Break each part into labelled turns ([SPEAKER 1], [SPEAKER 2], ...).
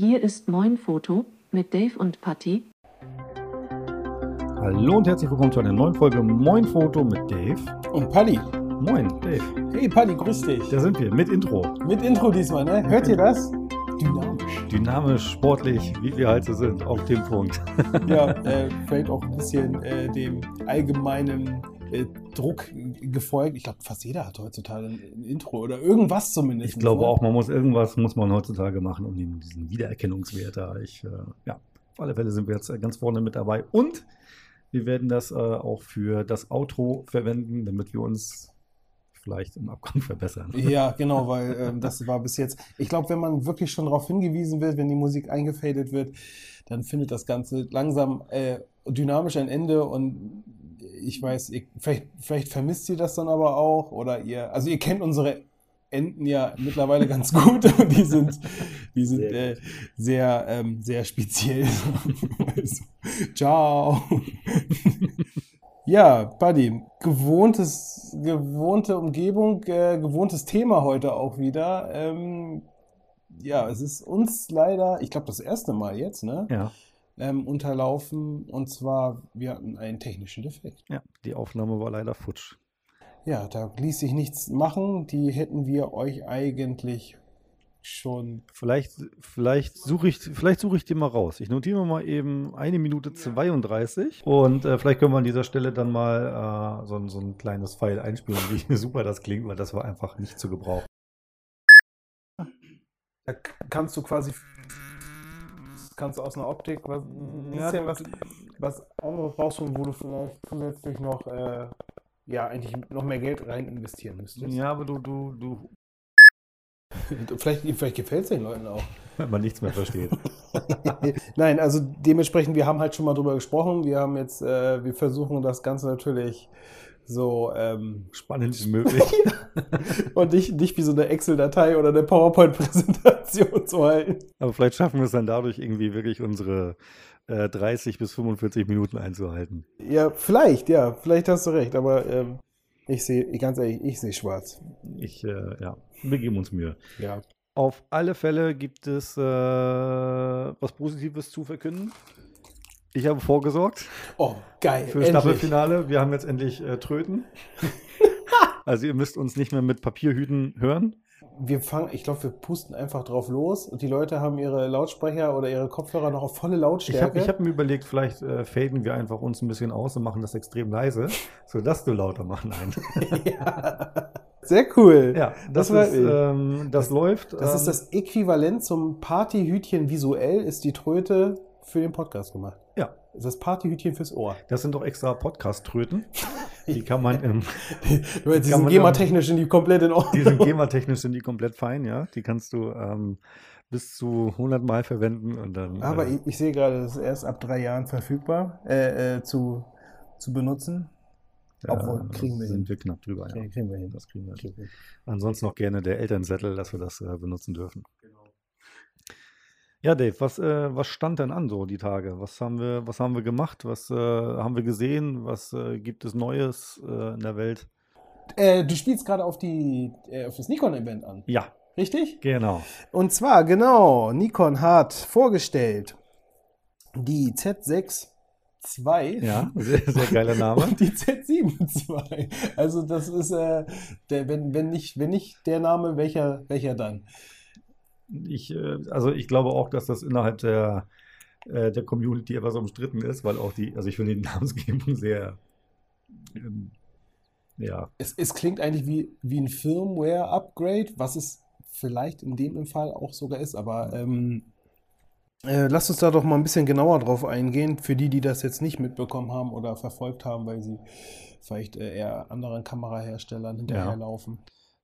[SPEAKER 1] Hier ist Moin Foto mit Dave und Patty.
[SPEAKER 2] Hallo und herzlich willkommen zu einer neuen Folge Moin Foto mit Dave.
[SPEAKER 3] Und Paddy.
[SPEAKER 2] Moin, Dave.
[SPEAKER 3] Hey Paddy, grüß dich.
[SPEAKER 2] Da sind wir mit Intro.
[SPEAKER 3] Mit Intro diesmal, ne? Hört ihr das? Dynamisch.
[SPEAKER 2] Dynamisch, sportlich, wie wir halt so sind, auf dem Punkt.
[SPEAKER 3] Ja, äh, vielleicht auch ein bisschen äh, dem allgemeinen äh, Druck gefolgt. Ich glaube, fast jeder hat heutzutage ein, Intro oder irgendwas zumindest.
[SPEAKER 2] Ich glaube auch, man muss irgendwas muss man heutzutage machen, um den, diesen Wiedererkennungswert da. Ich, äh, ja, auf alle Fälle sind wir jetzt äh, ganz vorne mit dabei. Und wir werden das äh, auch für das Outro verwenden, damit wir uns vielleicht im Abgang verbessern.
[SPEAKER 3] Ja, genau, weil ähm, das war bis jetzt. Ich glaube, wenn man wirklich schon darauf hingewiesen wird, wenn die Musik eingefadet wird, dann findet das Ganze langsam äh, dynamisch ein Ende und ich weiß, ihr, vielleicht, vielleicht vermisst ihr das dann aber auch oder ihr, also ihr kennt unsere Enden ja mittlerweile ganz gut und die sind, die sind
[SPEAKER 2] Sehr
[SPEAKER 3] äh, sehr, ähm, sehr speziell. also, ciao. Ja, Buddy, gewohntes, gewohnte Umgebung, äh, gewohntes Thema heute auch wieder. Ähm, ja, es ist uns leider, ich glaube, das erste Mal jetzt, ne,
[SPEAKER 2] Ja,
[SPEAKER 3] ähm, unterlaufen. Und zwar, wir hatten einen technischen Defekt.
[SPEAKER 2] ja, die Aufnahme war leider futsch.
[SPEAKER 3] Ja, da ließ sich nichts machen. Die hätten wir euch eigentlich schon.
[SPEAKER 2] Vielleicht, vielleicht suche ich, vielleicht suche ich die mal raus. Ich notiere mal eben eine Minute 32 und äh, vielleicht können wir an dieser Stelle dann mal äh, so, ein- so ein kleines Pfeil einspielen, wie super das klingt, weil das war einfach nicht zu gebrauchen.
[SPEAKER 3] Da kannst du quasi. Kannst du aus einer Optik was, ein
[SPEAKER 2] Ja,
[SPEAKER 3] bisschen
[SPEAKER 2] du-
[SPEAKER 3] was, was anderes rausholen, wo du vielleicht zusätzlich noch. Äh, ja, eigentlich noch mehr Geld rein investieren müsstest.
[SPEAKER 2] Ja, aber du, du, du,
[SPEAKER 3] Vielleicht, vielleicht gefällt es den Leuten auch.
[SPEAKER 2] wenn man nichts mehr versteht.
[SPEAKER 3] Nein, also dementsprechend, wir haben halt schon mal drüber gesprochen. Wir haben jetzt, äh, wir versuchen das Ganze natürlich so ähm,
[SPEAKER 2] Spannend wie möglich.
[SPEAKER 3] und nicht, nicht wie so eine Excel-Datei oder eine PowerPoint-Präsentation zu halten.
[SPEAKER 2] Aber vielleicht schaffen wir es dann dadurch irgendwie wirklich unsere äh, 30 bis 45 Minuten einzuhalten.
[SPEAKER 3] Ja, vielleicht, ja, vielleicht hast du recht, aber ähm, ich sehe, ganz ehrlich, ich sehe schwarz.
[SPEAKER 2] Ich, äh, ja, wir geben uns Mühe.
[SPEAKER 3] Ja.
[SPEAKER 2] Auf alle Fälle gibt es äh, was Positives zu verkünden. Ich habe vorgesorgt
[SPEAKER 3] Oh, geil.
[SPEAKER 2] für
[SPEAKER 3] endlich.
[SPEAKER 2] Staffelfinale. Wir haben jetzt endlich äh, Tröten. also ihr müsst uns nicht mehr mit Papierhüten hören.
[SPEAKER 3] Wir fangen, ich glaube, wir pusten einfach drauf los und die Leute haben ihre Lautsprecher oder ihre Kopfhörer noch auf volle
[SPEAKER 2] Ich habe
[SPEAKER 3] Lautstärke.
[SPEAKER 2] ich hab mir überlegt, vielleicht äh, faden wir einfach uns ein bisschen aus und machen das extrem leise, sodass du lauter machen ein.
[SPEAKER 3] ja. Sehr cool.
[SPEAKER 2] Ja, das,
[SPEAKER 3] Das war-
[SPEAKER 2] ist, ähm, das, läuft.
[SPEAKER 3] Das ist
[SPEAKER 2] ähm,
[SPEAKER 3] das Äquivalent zum Partyhütchen visuell, ist die Tröte für den Podcast gemacht.
[SPEAKER 2] Ja,
[SPEAKER 3] Das ist das Partyhütchen fürs Ohr.
[SPEAKER 2] das sind doch extra Podcast-Tröten. Die kann man im,
[SPEAKER 3] Die sind GEMA-technisch sind die komplett in Ordnung.
[SPEAKER 2] Die sind GEMA-technisch sind die komplett fein, ja. Die kannst du ähm, bis zu 100 Mal verwenden und dann.
[SPEAKER 3] Aber
[SPEAKER 2] äh,
[SPEAKER 3] ich, ich sehe gerade, das ist erst ab drei Jahren verfügbar äh, äh, zu, zu benutzen. obwohl,
[SPEAKER 2] äh,
[SPEAKER 3] kriegen wir hin.
[SPEAKER 2] sind wir knapp drüber, ja.
[SPEAKER 3] Kriegen wir hin.
[SPEAKER 2] Das kriegen wir hin.
[SPEAKER 3] Hin.
[SPEAKER 2] Ansonsten noch gerne der Elternzettel, dass wir das äh, benutzen dürfen. Ja, Dave, was, äh, was stand denn an so die Tage? Was haben wir, was haben wir gemacht? Was äh, haben wir gesehen? Was äh, gibt es Neues äh, in der Welt?
[SPEAKER 3] Äh, du spielst gerade auf, die, äh, auf das Nikon-Event an,
[SPEAKER 2] Ja,
[SPEAKER 3] richtig?
[SPEAKER 2] genau.
[SPEAKER 3] Und zwar, genau, Nikon hat vorgestellt die Z6 II
[SPEAKER 2] Ja, sehr, sehr geiler Name.
[SPEAKER 3] und die Z7 II. Also das ist, der, wenn, wenn, nicht, wenn nicht der Name, welcher, welcher dann?
[SPEAKER 2] Ich, äh, also ich glaube auch, dass das innerhalb der, äh, der Community etwas umstritten ist, weil auch die, also ich finde die Namensgebung sehr, ähm, ja,
[SPEAKER 3] Es, es klingt eigentlich wie, wie ein Firmware-Upgrade, was es vielleicht in dem Fall auch sogar ist, aber ähm, äh, lasst uns da doch mal ein bisschen genauer drauf eingehen, für die, die das jetzt nicht mitbekommen haben oder verfolgt haben, weil sie vielleicht äh, eher anderen Kameraherstellern hinterherlaufen.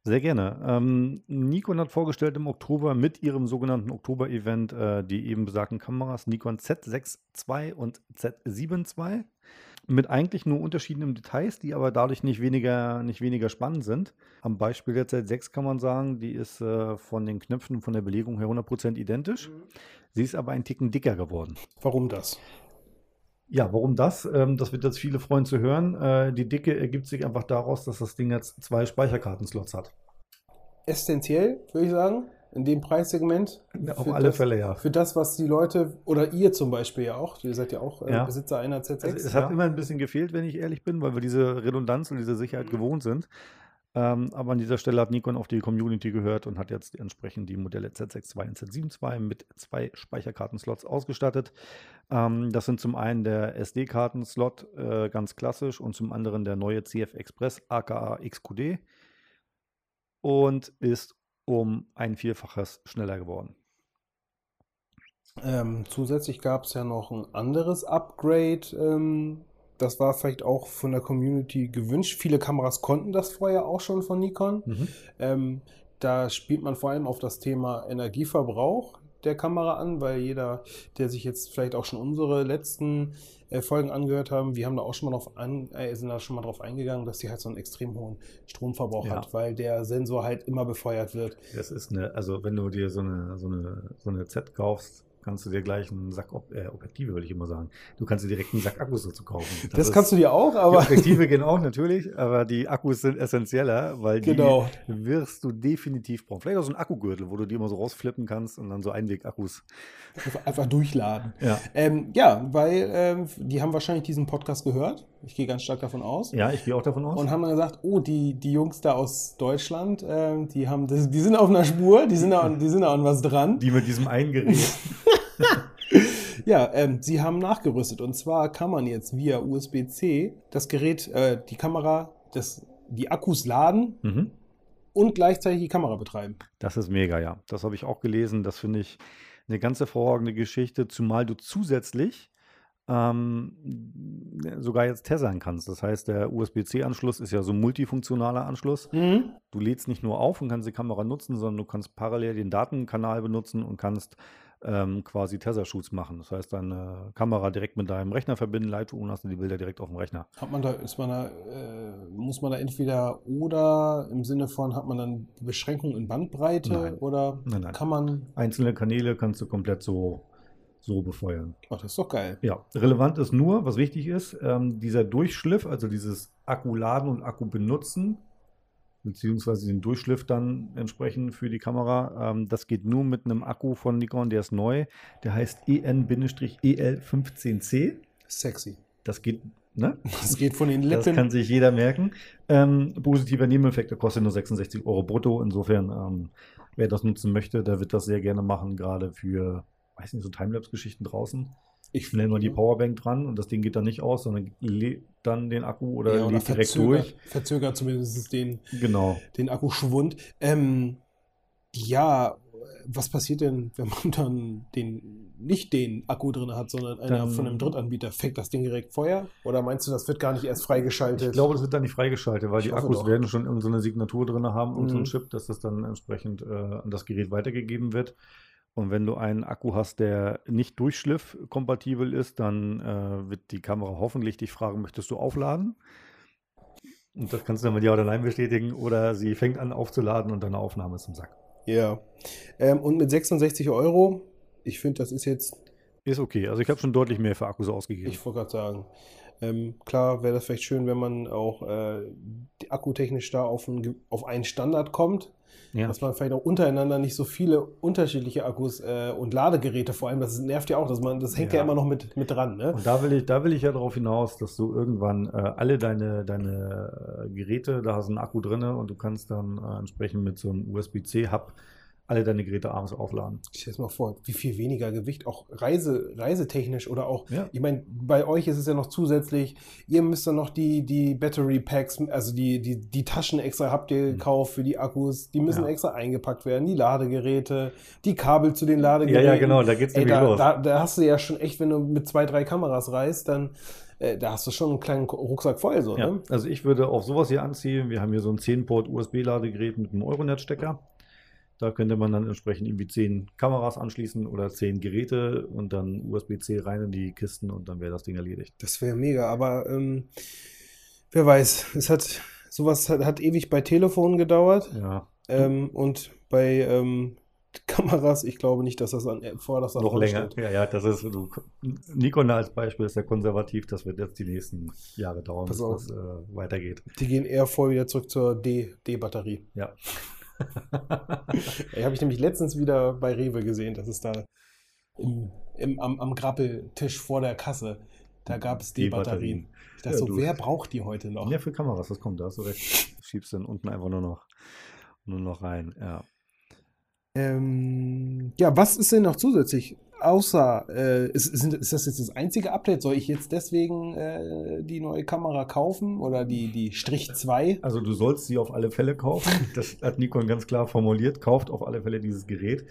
[SPEAKER 2] Sehr gerne. Ähm, Nikon hat vorgestellt im Oktober mit ihrem sogenannten Oktober-Event äh, die eben besagten Kameras Nikon Z6 II und Z7 II mit eigentlich nur unterschiedlichen Details, die aber dadurch nicht weniger, nicht weniger spannend sind. Am Beispiel der Z6 kann man sagen, die ist äh, von den Knöpfen und von der Belegung her 100% identisch. Sie ist aber ein Ticken dicker geworden.
[SPEAKER 3] Warum das?
[SPEAKER 2] Ja, warum das? Ähm, das wird jetzt viele freuen zu hören. Äh, die Dicke ergibt sich einfach daraus, dass das Ding jetzt zwei Speicherkartenslots hat.
[SPEAKER 3] Essentiell, würde ich sagen. in dem Preissegment.
[SPEAKER 2] Auf alle
[SPEAKER 3] das,
[SPEAKER 2] Fälle, ja.
[SPEAKER 3] Für das, was die Leute, oder ihr zum Beispiel ja auch, ihr seid ja auch äh,
[SPEAKER 2] Ja.
[SPEAKER 3] Besitzer einer Z6.
[SPEAKER 2] Also es
[SPEAKER 3] ja.
[SPEAKER 2] hat immer ein bisschen gefehlt, wenn ich ehrlich bin, weil wir diese Redundanz und diese Sicherheit gewohnt sind. Ähm, aber an dieser Stelle hat Nikon auf die Community gehört und hat jetzt entsprechend die Modelle Z62 und Z72 mit zwei Speicherkartenslots ausgestattet. Ähm, das sind zum einen der SD-Kartenslot, äh, ganz klassisch, und zum anderen der neue CF Express aka XQD und ist um ein Vielfaches schneller geworden.
[SPEAKER 3] Ähm, zusätzlich gab es ja noch ein anderes Upgrade. Ähm, das war vielleicht auch von der Community gewünscht. Viele Kameras konnten das vorher auch schon von Nikon. Ähm, da spielt man vor allem auf das Thema Energieverbrauch der Kamera an, weil jeder, der sich jetzt vielleicht auch schon unsere letzten äh, Folgen angehört haben, wir haben da auch schon mal drauf an, äh, sind da schon mal drauf eingegangen, dass die halt so einen extrem hohen Stromverbrauch
[SPEAKER 2] Ja.
[SPEAKER 3] hat, weil der Sensor halt immer befeuert wird.
[SPEAKER 2] Das ist eine, also wenn du dir so eine, so eine, so eine Z kaufst, kannst du dir gleich einen Sack Ob äh, Objektive, würde ich immer sagen. Du kannst dir direkt einen Sack Akkus dazu kaufen.
[SPEAKER 3] Das, kannst du dir auch,
[SPEAKER 2] Die
[SPEAKER 3] aber
[SPEAKER 2] Objektive gehen auch natürlich, aber die Akkus sind essentieller, weil die
[SPEAKER 3] genau.
[SPEAKER 2] wirst du definitiv brauchen. Vielleicht auch so ein Akkugürtel, wo du die immer so rausflippen kannst und dann so Einweg-Akkus.
[SPEAKER 3] Einfach, einfach durchladen.
[SPEAKER 2] Ja.
[SPEAKER 3] Ähm, ja, weil ähm, die haben wahrscheinlich diesen Podcast gehört. Ich gehe ganz stark davon aus.
[SPEAKER 2] ja, ich gehe auch davon aus.
[SPEAKER 3] Und haben dann gesagt, oh, die, die Jungs da aus Deutschland, ähm, die haben das, die sind auf einer Spur, die sind da, die sind da an was dran.
[SPEAKER 2] die mit diesem einen Gerät.
[SPEAKER 3] Ja, ähm, sie haben nachgerüstet. Und zwar kann man jetzt via USB-C das Gerät, äh, die Kamera, das, die Akkus laden
[SPEAKER 2] mhm.
[SPEAKER 3] und gleichzeitig die Kamera betreiben.
[SPEAKER 2] Das ist mega, ja. Das habe ich auch gelesen. Das finde ich eine ganz hervorragende Geschichte, zumal du zusätzlich ähm, sogar jetzt tessern kannst. Das heißt, der USB-C-Anschluss ist ja so ein multifunktionaler Anschluss. Du lädst nicht nur auf und kannst die Kamera nutzen, sondern du kannst parallel den Datenkanal benutzen und kannst ähm, quasi Tether-Shoots machen. Das heißt, deine Kamera direkt mit deinem Rechner verbinden, Lightroom und hast du die Bilder direkt auf dem Rechner.
[SPEAKER 3] Hat man da, ist man da, äh, muss man da entweder oder im Sinne von, hat man dann Beschränkungen in Bandbreite
[SPEAKER 2] Nein.
[SPEAKER 3] oder
[SPEAKER 2] Nein, nein.
[SPEAKER 3] kann man,
[SPEAKER 2] Einzelne Kanäle kannst du komplett so, so befeuern.
[SPEAKER 3] ach, das ist doch geil.
[SPEAKER 2] Ja, relevant ist nur, was wichtig ist, ähm, dieser Durchschliff, also dieses Akku laden und Akku benutzen, beziehungsweise den Durchschliff dann entsprechend für die Kamera, ähm, das geht nur mit einem Akku von Nikon, der ist neu, der heißt E EN-EL15C.
[SPEAKER 3] Sexy.
[SPEAKER 2] Das geht, ne?
[SPEAKER 3] Das geht von den
[SPEAKER 2] Das
[SPEAKER 3] Lippen.
[SPEAKER 2] kann sich jeder merken. Ähm, positiver Nebeneffekt, der kostet nur 66 Euro brutto. Insofern, ähm, wer das nutzen möchte, der wird das sehr gerne machen, gerade für, weiß nicht, so Timelapse-Geschichten draußen.
[SPEAKER 3] Ich
[SPEAKER 2] Schnell mal die Powerbank dran und das Ding geht dann nicht aus, sondern lädt dann den Akku oder
[SPEAKER 3] ja, oder
[SPEAKER 2] lädt direkt durch.
[SPEAKER 3] verzögert zumindest den,
[SPEAKER 2] Genau.
[SPEAKER 3] den Akkuschwund. Ähm, ja, was passiert denn, wenn man dann den, nicht den Akku drin hat, sondern einer
[SPEAKER 2] Dann-
[SPEAKER 3] von einem Drittanbieter? Fängt das Ding direkt Feuer? Oder meinst du, das wird gar nicht erst freigeschaltet?
[SPEAKER 2] Ich glaube, das wird dann nicht freigeschaltet, weil
[SPEAKER 3] Ich
[SPEAKER 2] die Akkus
[SPEAKER 3] doch.
[SPEAKER 2] werden schon irgendeine so eine Signatur drin haben und so
[SPEAKER 3] Mhm.
[SPEAKER 2] ein Chip, dass das dann entsprechend äh, an das Gerät weitergegeben wird. Und wenn du einen Akku hast, der nicht durchschliff-kompatibel ist, dann äh, wird die Kamera hoffentlich dich fragen, möchtest du aufladen? Und das kannst du dann mit Ja oder Nein bestätigen. Oder sie fängt an aufzuladen und deine Aufnahme ist im Sack.
[SPEAKER 3] Ja. Ähm, und mit 66 Euro, ich finde, das ist jetzt,
[SPEAKER 2] Ist okay. Also ich habe schon deutlich mehr für Akkus ausgegeben.
[SPEAKER 3] ich wollte gerade sagen, ähm, klar wäre das vielleicht schön, wenn man auch äh, akkutechnisch da auf, ein, auf einen Standard kommt.
[SPEAKER 2] ja.
[SPEAKER 3] Dass man vielleicht auch untereinander nicht so viele unterschiedliche Akkus äh, und Ladegeräte vor allem, das nervt ja auch, dass man, das hängt ja,
[SPEAKER 2] Ja.
[SPEAKER 3] immer noch mit, mit dran, ne?
[SPEAKER 2] Und da will ich, da will ich ja darauf hinaus, dass du irgendwann äh, alle deine, deine äh, Geräte, da hast du einen Akku drin und du kannst dann äh, entsprechend mit so einem USB-C-Hub alle deine Geräte abends aufladen.
[SPEAKER 3] Stell dir mal vor, wie viel weniger Gewicht, auch Reise, reisetechnisch oder auch,
[SPEAKER 2] Ja.
[SPEAKER 3] ich meine, bei euch ist es ja noch zusätzlich, ihr müsst dann noch die, die Battery Packs, also die, die, die Taschen extra habt ihr
[SPEAKER 2] Mhm.
[SPEAKER 3] gekauft für die Akkus, die müssen
[SPEAKER 2] Ja.
[SPEAKER 3] extra eingepackt werden, die Ladegeräte, die Kabel zu den Ladegeräten.
[SPEAKER 2] Ja, ja, genau, da geht's
[SPEAKER 3] Ey,
[SPEAKER 2] nämlich
[SPEAKER 3] da,
[SPEAKER 2] los.
[SPEAKER 3] da, da hast du ja schon echt, wenn du mit zwei, drei Kameras reist, dann äh, da hast du schon einen kleinen Rucksack voll, so,
[SPEAKER 2] Ja,
[SPEAKER 3] ne?
[SPEAKER 2] also ich würde auf sowas hier anziehen. Wir haben hier so ein 10-Port USB-Ladegerät mit einem Euronet-Stecker. Da könnte man dann entsprechend irgendwie 10 Kameras anschließen oder 10 Geräte und dann USB-C rein in die Kisten und dann wäre das Ding erledigt.
[SPEAKER 3] Das wäre mega, aber ähm, wer weiß, es hat sowas hat, hat ewig bei Telefonen gedauert
[SPEAKER 2] Ja,
[SPEAKER 3] ähm, und bei ähm, Kameras, ich glaube nicht, dass das an vorderster
[SPEAKER 2] noch
[SPEAKER 3] Front
[SPEAKER 2] länger.
[SPEAKER 3] steht.
[SPEAKER 2] Ja, ja, das ist, du, Nikon als Beispiel ist ja konservativ. Das wird jetzt die nächsten Jahre dauern,
[SPEAKER 3] Pass
[SPEAKER 2] bis das äh, weitergeht.
[SPEAKER 3] Die gehen eher voll wieder zurück zur D-Batterie.
[SPEAKER 2] Ja.
[SPEAKER 3] Habe ich nämlich letztens wieder bei Rewe gesehen, dass es da im, im, am, am Grappeltisch vor der Kasse, da gab es die
[SPEAKER 2] D-Batterien.
[SPEAKER 3] Batterien. Ich dachte
[SPEAKER 2] Ja,
[SPEAKER 3] so,
[SPEAKER 2] du.
[SPEAKER 3] wer braucht die heute noch?
[SPEAKER 2] Ja, für Kameras, das kommt, da hast du recht. Schiebst dann unten einfach nur noch, nur noch rein. Ja.
[SPEAKER 3] Ähm, ja, was ist denn noch zusätzlich? Außer, äh, ist, sind, ist das jetzt das einzige Update? Soll ich jetzt deswegen äh, die neue Kamera kaufen oder die, die Strich 2?
[SPEAKER 2] Also du sollst sie auf alle Fälle kaufen. Das hat Nikon ganz klar formuliert. Kauft auf alle Fälle dieses Gerät.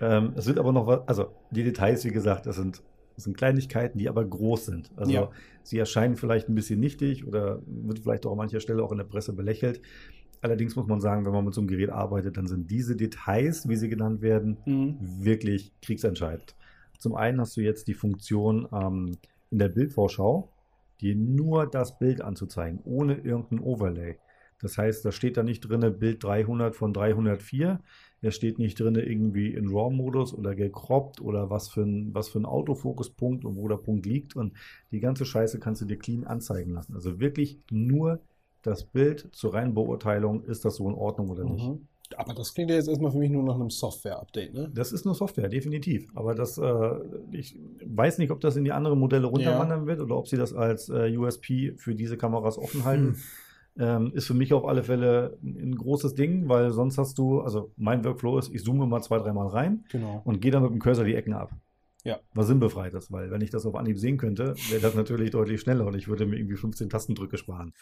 [SPEAKER 2] Ähm, es sind aber noch was, also die Details, wie gesagt, das sind, das sind Kleinigkeiten, die aber groß sind. Also
[SPEAKER 3] Ja.
[SPEAKER 2] sie erscheinen vielleicht ein bisschen nichtig oder wird vielleicht auch an mancher Stelle auch in der Presse belächelt. Allerdings muss man sagen, wenn man mit so einem Gerät arbeitet, dann sind diese Details, wie sie genannt werden,
[SPEAKER 3] Mhm.
[SPEAKER 2] wirklich kriegsentscheidend. Zum einen hast du jetzt die Funktion ähm, in der Bildvorschau, dir nur das Bild anzuzeigen, ohne irgendein Overlay. Das heißt, da steht da nicht drin Bild 300 von 304, es steht nicht drin irgendwie in RAW-Modus oder gekroppt oder was für ein, was für ein Autofokuspunkt und wo der Punkt liegt und die ganze Scheiße kannst du dir clean anzeigen lassen. Also wirklich nur das Bild zur reinen Beurteilung, ist das so in Ordnung oder nicht.
[SPEAKER 3] Aber das klingt ja jetzt erstmal für mich nur nach einem Software-Update, ne?
[SPEAKER 2] Das ist nur Software, definitiv. Aber das, äh, ich weiß nicht, ob das in die anderen Modelle runterwandern wird oder ob sie das als äh, USP für diese Kameras offen halten. Ähm, ist für mich auf alle Fälle ein, ein großes Ding, weil sonst hast du, also mein Workflow ist, ich zoome mal zwei, dreimal rein
[SPEAKER 3] Genau.
[SPEAKER 2] und gehe dann mit dem Cursor die Ecken ab.
[SPEAKER 3] Ja.
[SPEAKER 2] Was sinnbefreit ist, weil wenn ich das auf Anhieb sehen könnte, wäre das natürlich deutlich schneller und ich würde mir irgendwie 15 Tastendrücke sparen.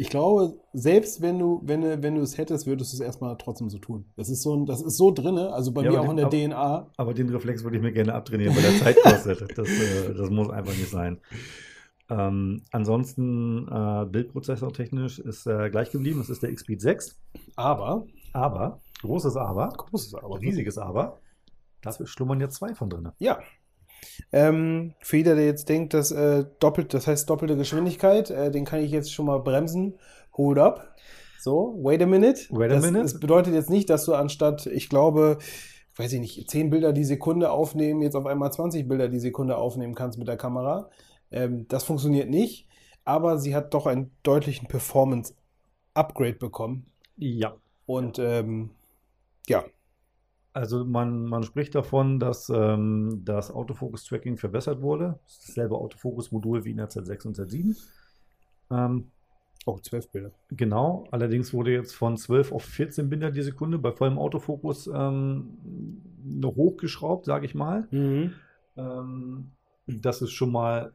[SPEAKER 3] Ich glaube, selbst wenn du, wenn du, wenn du es hättest, würdest du es erstmal trotzdem so tun. Das ist so, das ist so drinne, also bei
[SPEAKER 2] Ja,
[SPEAKER 3] mir
[SPEAKER 2] aber
[SPEAKER 3] auch in
[SPEAKER 2] den-
[SPEAKER 3] der DNA.
[SPEAKER 2] Aber den Reflex würde ich mir gerne abtrainieren, weil der Zeit kostet. Das, äh, das muss einfach nicht sein. Ähm, ansonsten äh, Bildprozessor technisch ist äh, gleich geblieben. Es ist der Xpeed 6.
[SPEAKER 3] Aber,
[SPEAKER 2] Aber, großes Aber,
[SPEAKER 3] großes Aber,
[SPEAKER 2] riesiges Aber, dafür schlummern jetzt zwei von drin.
[SPEAKER 3] Ja. Ähm, für jeder, der jetzt denkt, dass äh, doppelt, das heißt doppelte Geschwindigkeit, äh, den kann ich jetzt schon mal bremsen. Hold up. So, wait a minute.
[SPEAKER 2] Wait a
[SPEAKER 3] das,
[SPEAKER 2] minute.
[SPEAKER 3] Das bedeutet jetzt nicht, dass du anstatt, ich glaube, weiß ich nicht, 10 Bilder die Sekunde aufnehmen, jetzt auf einmal 20 Bilder die Sekunde aufnehmen kannst mit der Kamera. Ähm, das funktioniert nicht, aber sie hat doch einen deutlichen Performance-Upgrade bekommen.
[SPEAKER 2] Ja.
[SPEAKER 3] Und ähm, ja,
[SPEAKER 2] Also man, man spricht davon, dass ähm, das Autofokus-Tracking verbessert wurde. Das ist dasselbe Autofokus-Modul wie in der Z6 und Z7. Ähm,
[SPEAKER 3] oh, 12 Bilder.
[SPEAKER 2] Genau, allerdings wurde jetzt von 12 auf 14 Bilder die Sekunde bei vollem Autofokus ähm, noch hochgeschraubt, sage ich mal.
[SPEAKER 3] Mhm.
[SPEAKER 2] Ähm, das ist schon mal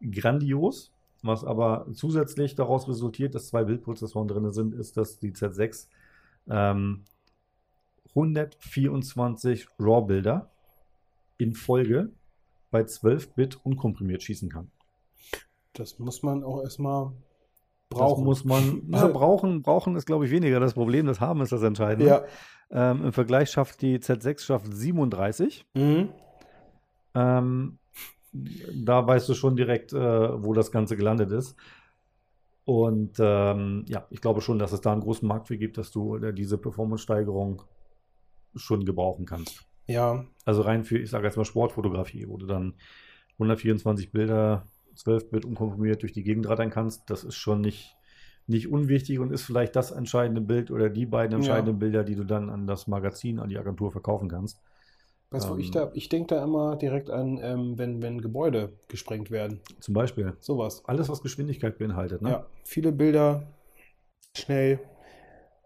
[SPEAKER 2] grandios. Was aber zusätzlich daraus resultiert, dass zwei Bildprozessoren drin sind, ist, dass die Z6 ähm, 124 RAW-Bilder in Folge bei 12-Bit unkomprimiert schießen kann.
[SPEAKER 3] Das muss man auch erstmal
[SPEAKER 2] Das
[SPEAKER 3] brauchen.
[SPEAKER 2] muss man na, brauchen. Brauchen ist, glaube ich, weniger das Problem. Das Haben ist das Entscheidende.
[SPEAKER 3] Ja.
[SPEAKER 2] Ähm, Im Vergleich schafft die Z6 schafft 37.
[SPEAKER 3] Mhm.
[SPEAKER 2] Ähm, da weißt du schon direkt, äh, wo das Ganze gelandet ist. Und ähm, ja, ich glaube schon, dass es da einen großen Markt für gibt, dass du äh, diese Performance-Steigerung schon gebrauchen kannst.
[SPEAKER 3] Ja,
[SPEAKER 2] Also rein für, ich sage jetzt mal Sportfotografie, wo du dann 124 Bilder, 12 Bit unkomprimiert durch die Gegend rattern kannst, das ist schon nicht, nicht unwichtig und ist vielleicht das entscheidende Bild oder die beiden
[SPEAKER 3] Ja.
[SPEAKER 2] entscheidenden Bilder, die du dann an das Magazin, an die Agentur verkaufen kannst.
[SPEAKER 3] weißt du, wo
[SPEAKER 2] Ähm.
[SPEAKER 3] ich da, ich denke da immer direkt an, ähm, wenn, wenn Gebäude gesprengt werden.
[SPEAKER 2] Zum Beispiel.
[SPEAKER 3] Sowas.
[SPEAKER 2] Alles, was Geschwindigkeit beinhaltet. Ne?
[SPEAKER 3] Ja, viele Bilder, schnell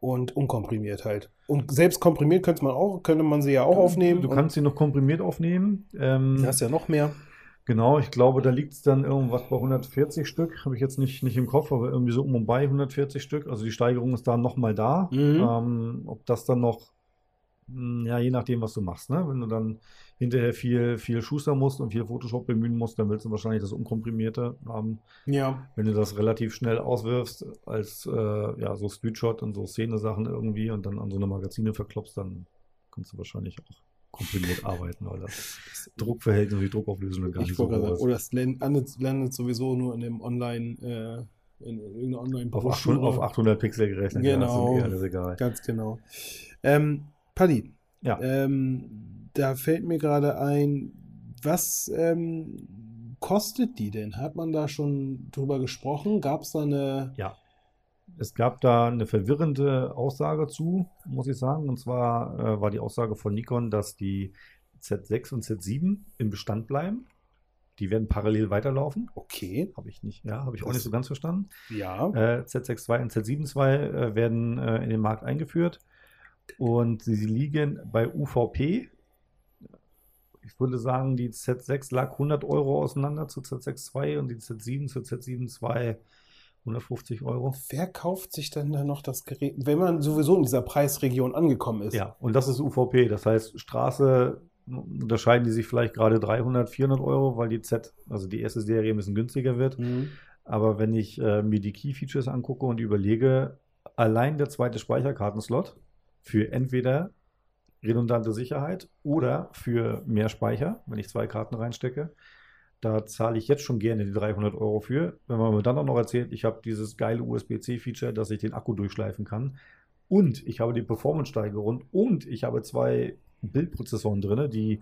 [SPEAKER 3] und unkomprimiert halt. Und selbst komprimiert könnte man auch, könnte man sie ja auch aufnehmen.
[SPEAKER 2] Du kannst sie noch komprimiert aufnehmen. Ähm,
[SPEAKER 3] du hast ja noch mehr.
[SPEAKER 2] Genau, ich glaube, da liegt es dann irgendwas bei 140 Stück. Habe ich jetzt nicht, nicht im Kopf, aber irgendwie so um und bei 140 Stück. Also die Steigerung ist da nochmal da.
[SPEAKER 3] Mhm.
[SPEAKER 2] Ähm, ob das dann noch, ja, je nachdem, was du machst. Ne? Wenn du dann hinterher viel, viel schustern musst und viel Photoshop bemühen musst, dann willst du wahrscheinlich das Unkomprimierte haben.
[SPEAKER 3] Ja,
[SPEAKER 2] Wenn du das relativ schnell auswirfst, als äh, ja, so Screenshot und so Szene-Sachen irgendwie und dann an so eine Magazine verklopst, dann kannst du wahrscheinlich auch komprimiert arbeiten, weil das Druckverhältnis und die Druckauflösung gar
[SPEAKER 3] ich
[SPEAKER 2] nicht so hoch ist.
[SPEAKER 3] oder es landet, landet sowieso nur in dem Online, äh, in, in irgendeiner online
[SPEAKER 2] Auf 800, auf 800 Pixel gerechnet, ja,
[SPEAKER 3] Genau.
[SPEAKER 2] ist mir alles egal.
[SPEAKER 3] Ganz genau. Ähm, Paddy,
[SPEAKER 2] Ja.
[SPEAKER 3] ähm, da fällt mir gerade ein, was ähm, kostet die denn? Hat man da schon drüber gesprochen? Gab es da eine,
[SPEAKER 2] Ja. Es gab da eine verwirrende Aussage zu, muss ich sagen. Und zwar äh, war die Aussage von Nikon, dass die Z6 und Z7 im Bestand bleiben. Die werden parallel weiterlaufen.
[SPEAKER 3] Okay.
[SPEAKER 2] Habe ich nicht, ja, habe ich auch nicht so ganz verstanden.
[SPEAKER 3] Ja.
[SPEAKER 2] Äh, Z6.2 und Z7.2 äh, werden äh, in den Markt eingeführt und sie liegen bei UVP. Ich würde sagen, die Z6 lag 100 Euro auseinander zu Z6.2 und die Z7 zu Z7.2 150 Euro.
[SPEAKER 3] Wer kauft sich denn da noch das Gerät, wenn man sowieso in dieser Preisregion angekommen ist?
[SPEAKER 2] Ja, und das ist UVP. Das heißt, Straße unterscheiden die sich vielleicht gerade 300, 400 Euro, weil die Z, also die erste Serie ein bisschen günstiger wird.
[SPEAKER 3] Mhm.
[SPEAKER 2] Aber wenn ich äh, mir die Key-Features angucke und überlege, allein der zweite Speicherkartenslot für entweder redundante Sicherheit oder für mehr Speicher, wenn ich zwei Karten reinstecke, da zahle ich jetzt schon gerne die 300 Euro für. Wenn man mir dann auch noch erzählt, ich habe dieses geile USB-C-Feature, dass ich den Akku durchschleifen kann und ich habe die Performance-Steigerung und ich habe zwei Bildprozessoren drin, die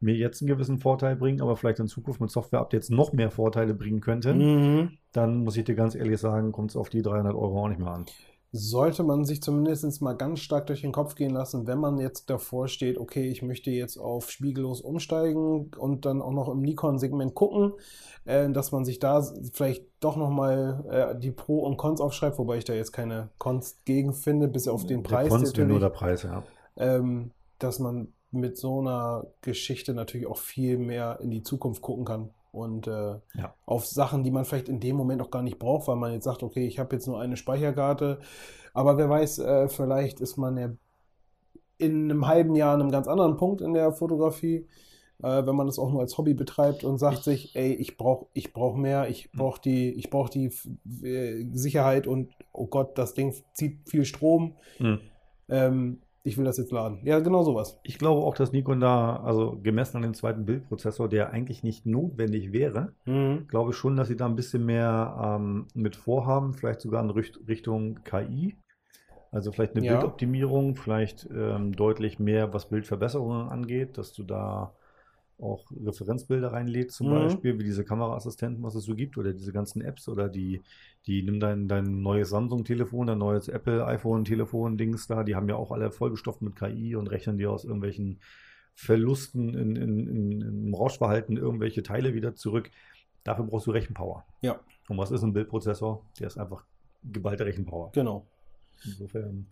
[SPEAKER 2] mir jetzt einen gewissen Vorteil bringen, aber vielleicht in Zukunft mit Software-Updates noch mehr Vorteile bringen könnten,
[SPEAKER 3] Mhm.
[SPEAKER 2] dann muss ich dir ganz ehrlich sagen, kommt es auf die 300 Euro auch nicht mehr an.
[SPEAKER 3] Sollte man sich zumindest mal ganz stark durch den Kopf gehen lassen, wenn man jetzt davor steht, okay, ich möchte jetzt auf spiegellos umsteigen und dann auch noch im Nikon-Segment gucken, äh, dass man sich da vielleicht doch nochmal äh, die Pro und Cons aufschreibt, wobei ich da jetzt keine Cons gegen finde, bis auf den Preis
[SPEAKER 2] Der Konst wäre nur der
[SPEAKER 3] natürlich,
[SPEAKER 2] Preis, ja.
[SPEAKER 3] ähm, dass man mit so einer Geschichte natürlich auch viel mehr in die Zukunft gucken kann und äh,
[SPEAKER 2] Ja.
[SPEAKER 3] auf Sachen, die man vielleicht in dem Moment auch gar nicht braucht, weil man jetzt sagt, okay, ich habe jetzt nur eine Speicherkarte, aber wer weiß, äh, vielleicht ist man ja in einem halben Jahr an einem ganz anderen Punkt in der Fotografie, äh, wenn man das auch nur als Hobby betreibt und sagt sich, ey, ich brauche ich brauch mehr, ich
[SPEAKER 2] Hm.
[SPEAKER 3] brauche die, ich brauch die äh, Sicherheit und oh Gott, das Ding zieht viel Strom.
[SPEAKER 2] Hm.
[SPEAKER 3] Ähm, ich will das jetzt laden. Ja, genau sowas.
[SPEAKER 2] Ich glaube auch, dass Nikon da, also gemessen an dem zweiten Bildprozessor, der eigentlich nicht notwendig wäre,
[SPEAKER 3] Mhm.
[SPEAKER 2] glaube ich schon, dass sie da ein bisschen mehr ähm, mit vorhaben, vielleicht sogar in Richt Richtung KI. Also vielleicht eine
[SPEAKER 3] Ja.
[SPEAKER 2] Bildoptimierung, vielleicht ähm, deutlich mehr, was Bildverbesserungen angeht, dass du da auch Referenzbilder reinlädst, zum
[SPEAKER 3] Mhm.
[SPEAKER 2] Beispiel, wie diese Kameraassistenten, was es so gibt, oder diese ganzen Apps oder die, die nimm dein, dein neues Samsung-Telefon, dein neues Apple iPhone-Telefon-Dings da, die haben ja auch alle vollgestopft mit KI und rechnen dir aus irgendwelchen Verlusten in, in, in, im Rauschverhalten irgendwelche Teile wieder zurück. Dafür brauchst du Rechenpower.
[SPEAKER 3] Ja.
[SPEAKER 2] Und was ist ein Bildprozessor? Der ist einfach geballte Rechenpower.
[SPEAKER 3] Genau.
[SPEAKER 2] Insofern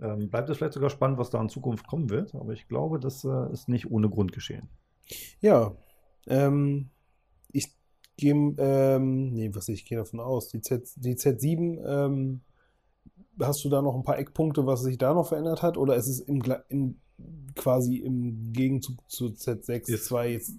[SPEAKER 2] ähm, bleibt es vielleicht sogar spannend, was da in Zukunft kommen wird, aber ich glaube, das äh, ist nicht ohne Grund geschehen.
[SPEAKER 3] Ja, ähm, ich gehe, ähm, nee, was ich gehe davon aus, die, Z, die Z7, ähm, hast du da noch ein paar Eckpunkte, was sich da noch verändert hat? Oder ist es im, im, quasi im Gegenzug zu Z6
[SPEAKER 2] Ist-
[SPEAKER 3] 2 jetzt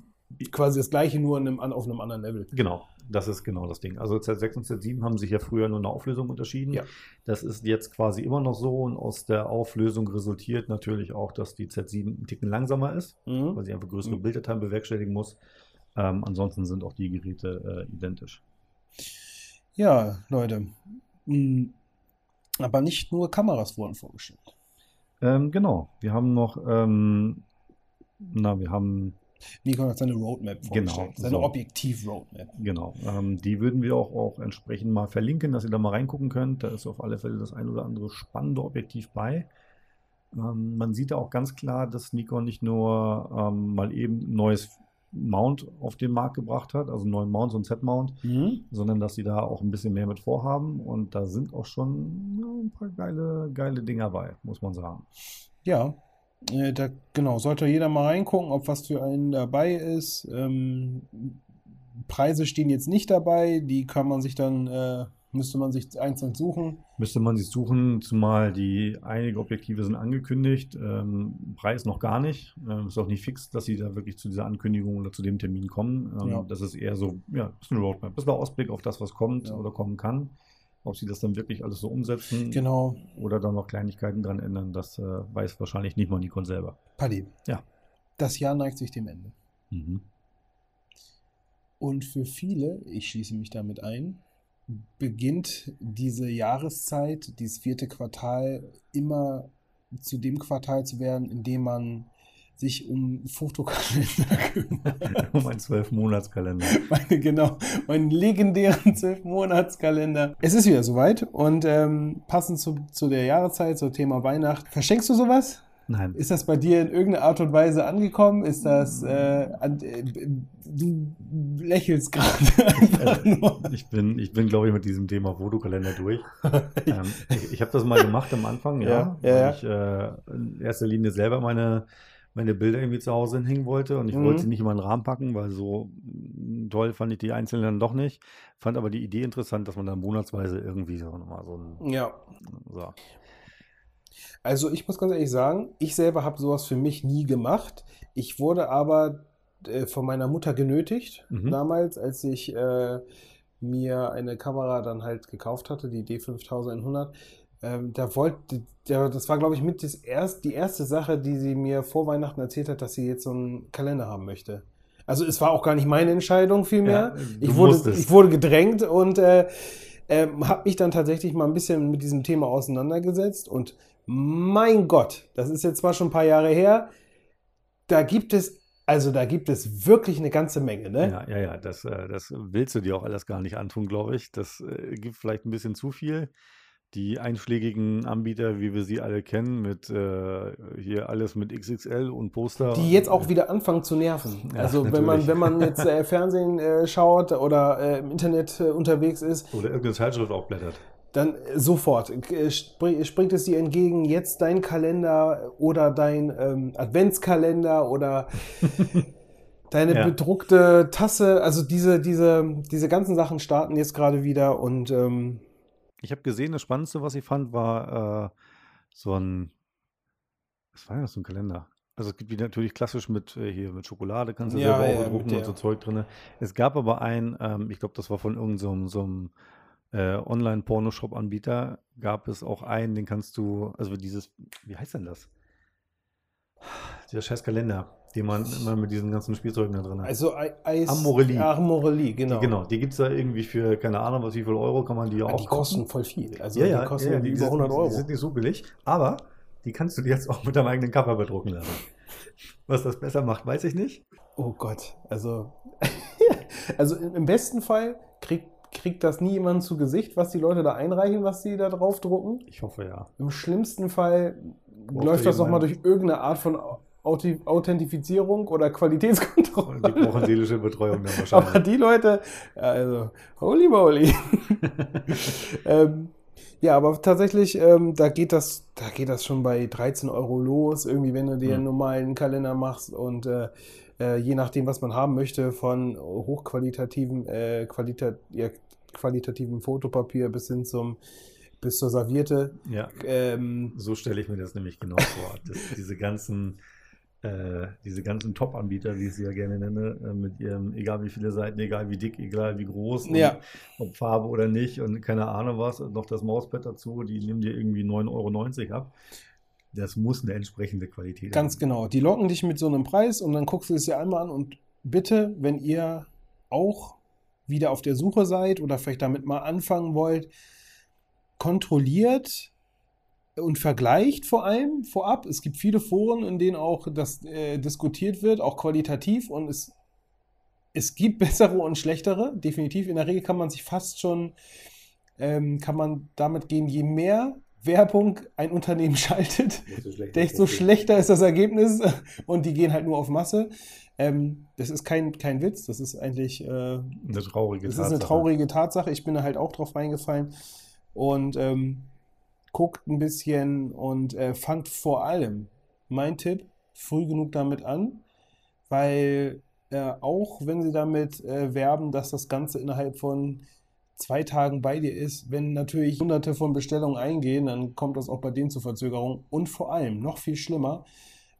[SPEAKER 3] quasi das gleiche, nur in einem, auf einem anderen Level?
[SPEAKER 2] Genau, das ist genau das Ding. Also Z6 und Z7 haben sich ja früher nur in der Auflösung unterschieden.
[SPEAKER 3] Ja.
[SPEAKER 2] Das ist jetzt quasi immer noch so und aus der Auflösung resultiert natürlich auch, dass die Z7 einen Ticken langsamer ist, weil
[SPEAKER 3] Mhm.
[SPEAKER 2] sie einfach größere
[SPEAKER 3] Mhm.
[SPEAKER 2] Bilddateien bewerkstelligen muss. Ähm, ansonsten sind auch die Geräte äh, identisch.
[SPEAKER 3] Ja, Leute. Mm, Aber nicht nur Kameras wurden vorgestellt.
[SPEAKER 2] Ähm, genau, wir haben noch, ähm, na, wir haben
[SPEAKER 3] Nikon hat seine Roadmap
[SPEAKER 2] Genau,
[SPEAKER 3] vorgestellt. Seine
[SPEAKER 2] so.
[SPEAKER 3] Objektiv-Roadmap.
[SPEAKER 2] Genau, ähm, die würden wir auch, auch entsprechend mal verlinken, dass ihr da mal reingucken könnt. Da ist auf alle Fälle das ein oder andere spannende Objektiv bei. Ähm, man sieht da auch ganz klar, dass Nikon nicht nur ähm, mal eben ein neues Mount auf den Markt gebracht hat, also einen neuen Mount, so ein Z-Mount,
[SPEAKER 3] Mhm.
[SPEAKER 2] sondern dass sie da auch ein bisschen mehr mit vorhaben. Und da sind auch schon ja, ein paar geile, geile Dinger bei, muss man sagen.
[SPEAKER 3] Ja, äh, da genau, sollte jeder mal reingucken, ob was für einen dabei ist. Ähm, Preise stehen jetzt nicht dabei, die kann man sich dann, äh, müsste man sich einzeln suchen.
[SPEAKER 2] Müsste man sich suchen, zumal die einige Objektive sind angekündigt, ähm, Preis noch gar nicht. Ähm, ist auch nicht fix, dass sie da wirklich zu dieser Ankündigung oder zu dem Termin kommen. Ähm,
[SPEAKER 3] Ja.
[SPEAKER 2] Das ist eher so, ja, ist eine Roadmap. Das war Ausblick auf das, was kommt
[SPEAKER 3] Ja.
[SPEAKER 2] oder kommen kann. Ob sie das dann wirklich alles so umsetzen
[SPEAKER 3] Genau,
[SPEAKER 2] oder dann noch Kleinigkeiten dran ändern, das äh, weiß wahrscheinlich nicht mal Nikon selber.
[SPEAKER 3] Paddy.
[SPEAKER 2] Ja.
[SPEAKER 3] Das Jahr neigt sich dem Ende.
[SPEAKER 2] Mhm.
[SPEAKER 3] Und für viele, ich schließe mich damit ein, beginnt diese Jahreszeit, dieses vierte Quartal, immer zu dem Quartal zu werden, in dem man sich um Fotokalender kümmert.
[SPEAKER 2] um einen Zwölf-Monats-Kalender.
[SPEAKER 3] Meine, genau, meinen legendären Zwölf-Monats-Kalender. Es ist wieder soweit und ähm, passend zu, zu der Jahreszeit, zum Thema Weihnacht. Verschenkst du sowas?
[SPEAKER 2] Nein.
[SPEAKER 3] Ist das bei dir in irgendeiner Art und Weise angekommen? Ist das, äh, an, äh, du lächelst gerade nur.
[SPEAKER 2] Ich bin, ich bin, glaube ich, mit diesem Thema Fotokalender durch. ähm, ich ich habe das mal gemacht am Anfang, ja.
[SPEAKER 3] Ja, ja, ja.
[SPEAKER 2] ich äh, in erster Linie selber meine, meine Bilder irgendwie zu Hause hinhängen wollte und ich
[SPEAKER 3] Mhm.
[SPEAKER 2] wollte sie nicht in den Rahmen packen, weil so mm, toll fand ich die einzelnen dann doch nicht. Fand aber die Idee interessant, dass man dann monatsweise irgendwie so nochmal so ein.
[SPEAKER 3] Ja,
[SPEAKER 2] So.
[SPEAKER 3] Also ich muss ganz ehrlich sagen, ich selber habe sowas für mich nie gemacht. Ich wurde aber äh, von meiner Mutter genötigt,
[SPEAKER 2] Mhm.
[SPEAKER 3] damals, als ich äh, mir eine Kamera dann halt gekauft hatte, die D5100. Ähm, da wollte, der, das war glaube ich mit das erst, die erste Sache, die sie mir vor Weihnachten erzählt hat, dass sie jetzt so einen Kalender haben möchte. Also es war auch gar nicht meine Entscheidung vielmehr.
[SPEAKER 2] Ja,
[SPEAKER 3] ich, wurde,
[SPEAKER 2] musstest.
[SPEAKER 3] ich wurde gedrängt und äh, ähm, habe mich dann tatsächlich mal ein bisschen mit diesem Thema auseinandergesetzt und mein Gott, das ist jetzt zwar schon ein paar Jahre her, da gibt es, also da gibt es wirklich eine ganze Menge, ne?
[SPEAKER 2] Ja, ja, ja, das, äh, das willst du dir auch alles gar nicht antun, glaube ich. Das äh, gibt vielleicht ein bisschen zu viel. Die einschlägigen Anbieter, wie wir sie alle kennen, mit äh, hier alles mit XXL und Poster.
[SPEAKER 3] Die jetzt auch wieder anfangen zu nerven.
[SPEAKER 2] Ja,
[SPEAKER 3] also wenn man,
[SPEAKER 2] natürlich.
[SPEAKER 3] wenn man jetzt äh, Fernsehen äh, schaut oder äh, im Internet äh, unterwegs ist,
[SPEAKER 2] Oder irgendeine Zeitschrift auch blättert.
[SPEAKER 3] dann äh, sofort spring, springt es dir entgegen, jetzt dein Kalender oder dein ähm, Adventskalender oder deine
[SPEAKER 2] Ja.
[SPEAKER 3] bedruckte Tasse. Also diese, diese, diese ganzen Sachen starten jetzt gerade wieder und ähm,
[SPEAKER 2] Ich habe gesehen, das Spannendste, was ich fand, war äh, so ein, was war denn das, so ein Kalender? Also es gibt die natürlich klassisch mit äh, hier mit Schokolade, kannst du
[SPEAKER 3] Ja,
[SPEAKER 2] selber
[SPEAKER 3] ja,
[SPEAKER 2] auch
[SPEAKER 3] der-
[SPEAKER 2] und so Zeug drin. Es gab aber einen, ähm, ich glaube, das war von irgendeinem so, einem- so äh, Online-Pornoshop-Anbieter, gab es auch einen, den kannst du, also dieses, wie heißt denn das? Dieser scheiß Kalender, den man immer mit diesen ganzen Spielzeugen da drin hat.
[SPEAKER 3] also Ei- Eis.
[SPEAKER 2] Amorelie.
[SPEAKER 3] Amorelie, genau.
[SPEAKER 2] Die, genau, die gibt es da irgendwie für, keine Ahnung, was, wie viel Euro kann man die auch
[SPEAKER 3] die kosten voll viel. Also
[SPEAKER 2] Ja,
[SPEAKER 3] die
[SPEAKER 2] ja,
[SPEAKER 3] kosten
[SPEAKER 2] ja, die
[SPEAKER 3] über
[SPEAKER 2] sind-
[SPEAKER 3] 100
[SPEAKER 2] Die
[SPEAKER 3] Euro.
[SPEAKER 2] sind nicht so billig, aber die kannst du dir jetzt auch mit deinem eigenen Cover bedrucken lassen. Was das besser macht, weiß ich nicht.
[SPEAKER 3] Oh Gott, also, also im besten Fall kriegt, kriegt das nie jemand zu Gesicht, was die Leute da einreichen, was sie da drauf drucken.
[SPEAKER 2] Ich hoffe ja.
[SPEAKER 3] Im schlimmsten Fall
[SPEAKER 2] Braucht
[SPEAKER 3] läuft
[SPEAKER 2] da
[SPEAKER 3] das nochmal durch irgendeine Art von Authentifizierung oder
[SPEAKER 2] Und die
[SPEAKER 3] Qualitätskontrolle.
[SPEAKER 2] brauchen seelische Betreuung dann
[SPEAKER 3] Aber
[SPEAKER 2] wahrscheinlich.
[SPEAKER 3] die Leute, also, holy moly. ähm, ja, aber tatsächlich, ähm, da geht das, da geht das schon bei 13 Euro los, irgendwie, wenn du dir einen
[SPEAKER 2] Mhm.
[SPEAKER 3] normalen Kalender machst und äh, äh, je nachdem, was man haben möchte, von hochqualitativen, äh, qualita ja, qualitativen Fotopapier bis hin zum bis zur Serviette.
[SPEAKER 2] ja,
[SPEAKER 3] Ähm,
[SPEAKER 2] so stelle ich mir das nämlich genau vor. Diese ganzen, äh, diese ganzen Top-Anbieter, wie ich sie ja gerne nenne, äh, mit ihrem, egal wie viele Seiten, egal wie dick, egal wie groß,
[SPEAKER 3] Ja.
[SPEAKER 2] ob Farbe oder nicht und keine Ahnung was, und noch das Mauspad dazu, die nehmen dir irgendwie 9,90 Euro ab. Das muss eine entsprechende Qualität
[SPEAKER 3] Ganz
[SPEAKER 2] haben.
[SPEAKER 3] genau. Die locken dich mit so einem Preis und dann guckst du es dir einmal an und bitte, wenn ihr auch wieder auf der Suche seid oder vielleicht damit mal anfangen wollt, kontrolliert und vergleicht vor allem vorab. Es gibt viele Foren, in denen auch das äh, diskutiert wird, auch qualitativ und es, es gibt bessere und schlechtere. Definitiv. In der Regel kann man sich fast schon, ähm, kann man damit gehen, je mehr Werbung ein Unternehmen schaltet,
[SPEAKER 2] Desto schlechter
[SPEAKER 3] desto
[SPEAKER 2] ist das
[SPEAKER 3] schlechter ist das Ergebnis und die gehen halt nur auf Masse. Ähm, das ist kein, kein Witz, das ist eigentlich äh,
[SPEAKER 2] Eine traurige
[SPEAKER 3] das ist eine
[SPEAKER 2] Tatsache.
[SPEAKER 3] traurige Tatsache. Ich bin da halt auch drauf reingefallen und ähm, guckt ein bisschen und äh, fangt vor allem, mein Tipp, früh genug damit an, weil äh, auch wenn sie damit äh, werben, dass das Ganze innerhalb von zwei Tagen bei dir ist, wenn natürlich hunderte von Bestellungen eingehen, dann kommt das auch bei denen zu Verzögerungen und vor allem, noch viel schlimmer,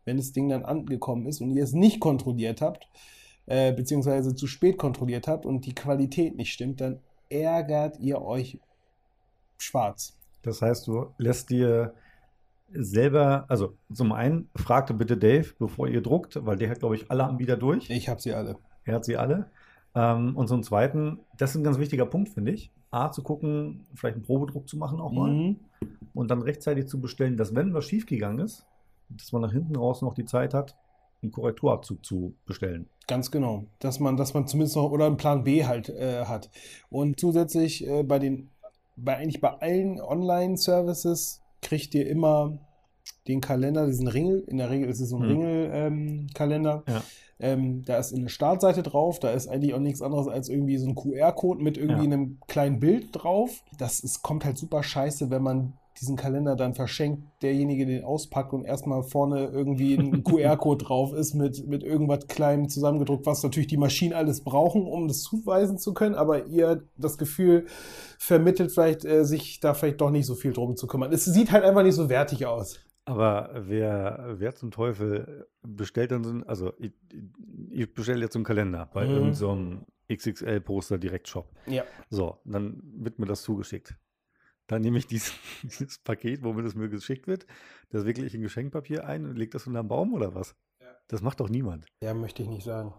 [SPEAKER 3] wenn das Ding dann angekommen ist und ihr es nicht kontrolliert habt, äh, beziehungsweise zu spät kontrolliert habt und die Qualität nicht stimmt, dann ärgert ihr euch schwarz.
[SPEAKER 2] Das heißt, du lässt dir selber, also zum einen fragte bitte Dave, bevor ihr druckt, weil der hat, glaube ich, alle Anbieter durch.
[SPEAKER 3] Ich habe sie alle.
[SPEAKER 2] Er hat sie alle. Ähm, und zum zweiten, das ist ein ganz wichtiger Punkt, finde ich. A, zu gucken, vielleicht einen Probedruck zu machen auch mal.
[SPEAKER 3] Mhm.
[SPEAKER 2] Und dann rechtzeitig zu bestellen, dass wenn was schiefgegangen ist, dass man nach hinten raus noch die Zeit hat, einen Korrekturabzug zu bestellen.
[SPEAKER 3] Ganz genau. Dass man, dass man zumindest noch oder einen Plan B halt äh, hat. Und zusätzlich äh, bei den, bei eigentlich bei allen Online-Services kriegt ihr immer den Kalender, diesen Ringel. In der Regel ist es so ein
[SPEAKER 2] Mhm.
[SPEAKER 3] Ringel-Kalender.
[SPEAKER 2] Ja.
[SPEAKER 3] Ähm, da ist eine Startseite drauf, da ist eigentlich auch nichts anderes als irgendwie so ein QR-Code mit irgendwie
[SPEAKER 2] Ja.
[SPEAKER 3] einem kleinen Bild drauf. Das ist, kommt halt super scheiße, wenn man diesen Kalender dann verschenkt, derjenige den auspackt und erstmal vorne irgendwie ein QR-Code drauf ist mit, mit irgendwas Kleinem zusammengedruckt, was natürlich die Maschinen alles brauchen, um das zuweisen zu können, aber ihr das Gefühl vermittelt vielleicht, äh, sich da vielleicht doch nicht so viel drum zu kümmern. Es sieht halt einfach nicht so wertig aus.
[SPEAKER 2] Aber wer, wer zum Teufel bestellt dann so ein, also ich, ich bestelle jetzt so einen Kalender bei
[SPEAKER 3] Mhm.
[SPEAKER 2] irgendeinem so XXL-Poster Direktshop.
[SPEAKER 3] Ja.
[SPEAKER 2] So, dann wird mir das zugeschickt. Dann nehme ich dieses, dieses Paket, womit es mir geschickt wird, das wickle ich in Geschenkpapier ein und lege das unter den Baum oder was? Das macht doch niemand.
[SPEAKER 3] Ja, möchte ich nicht sagen.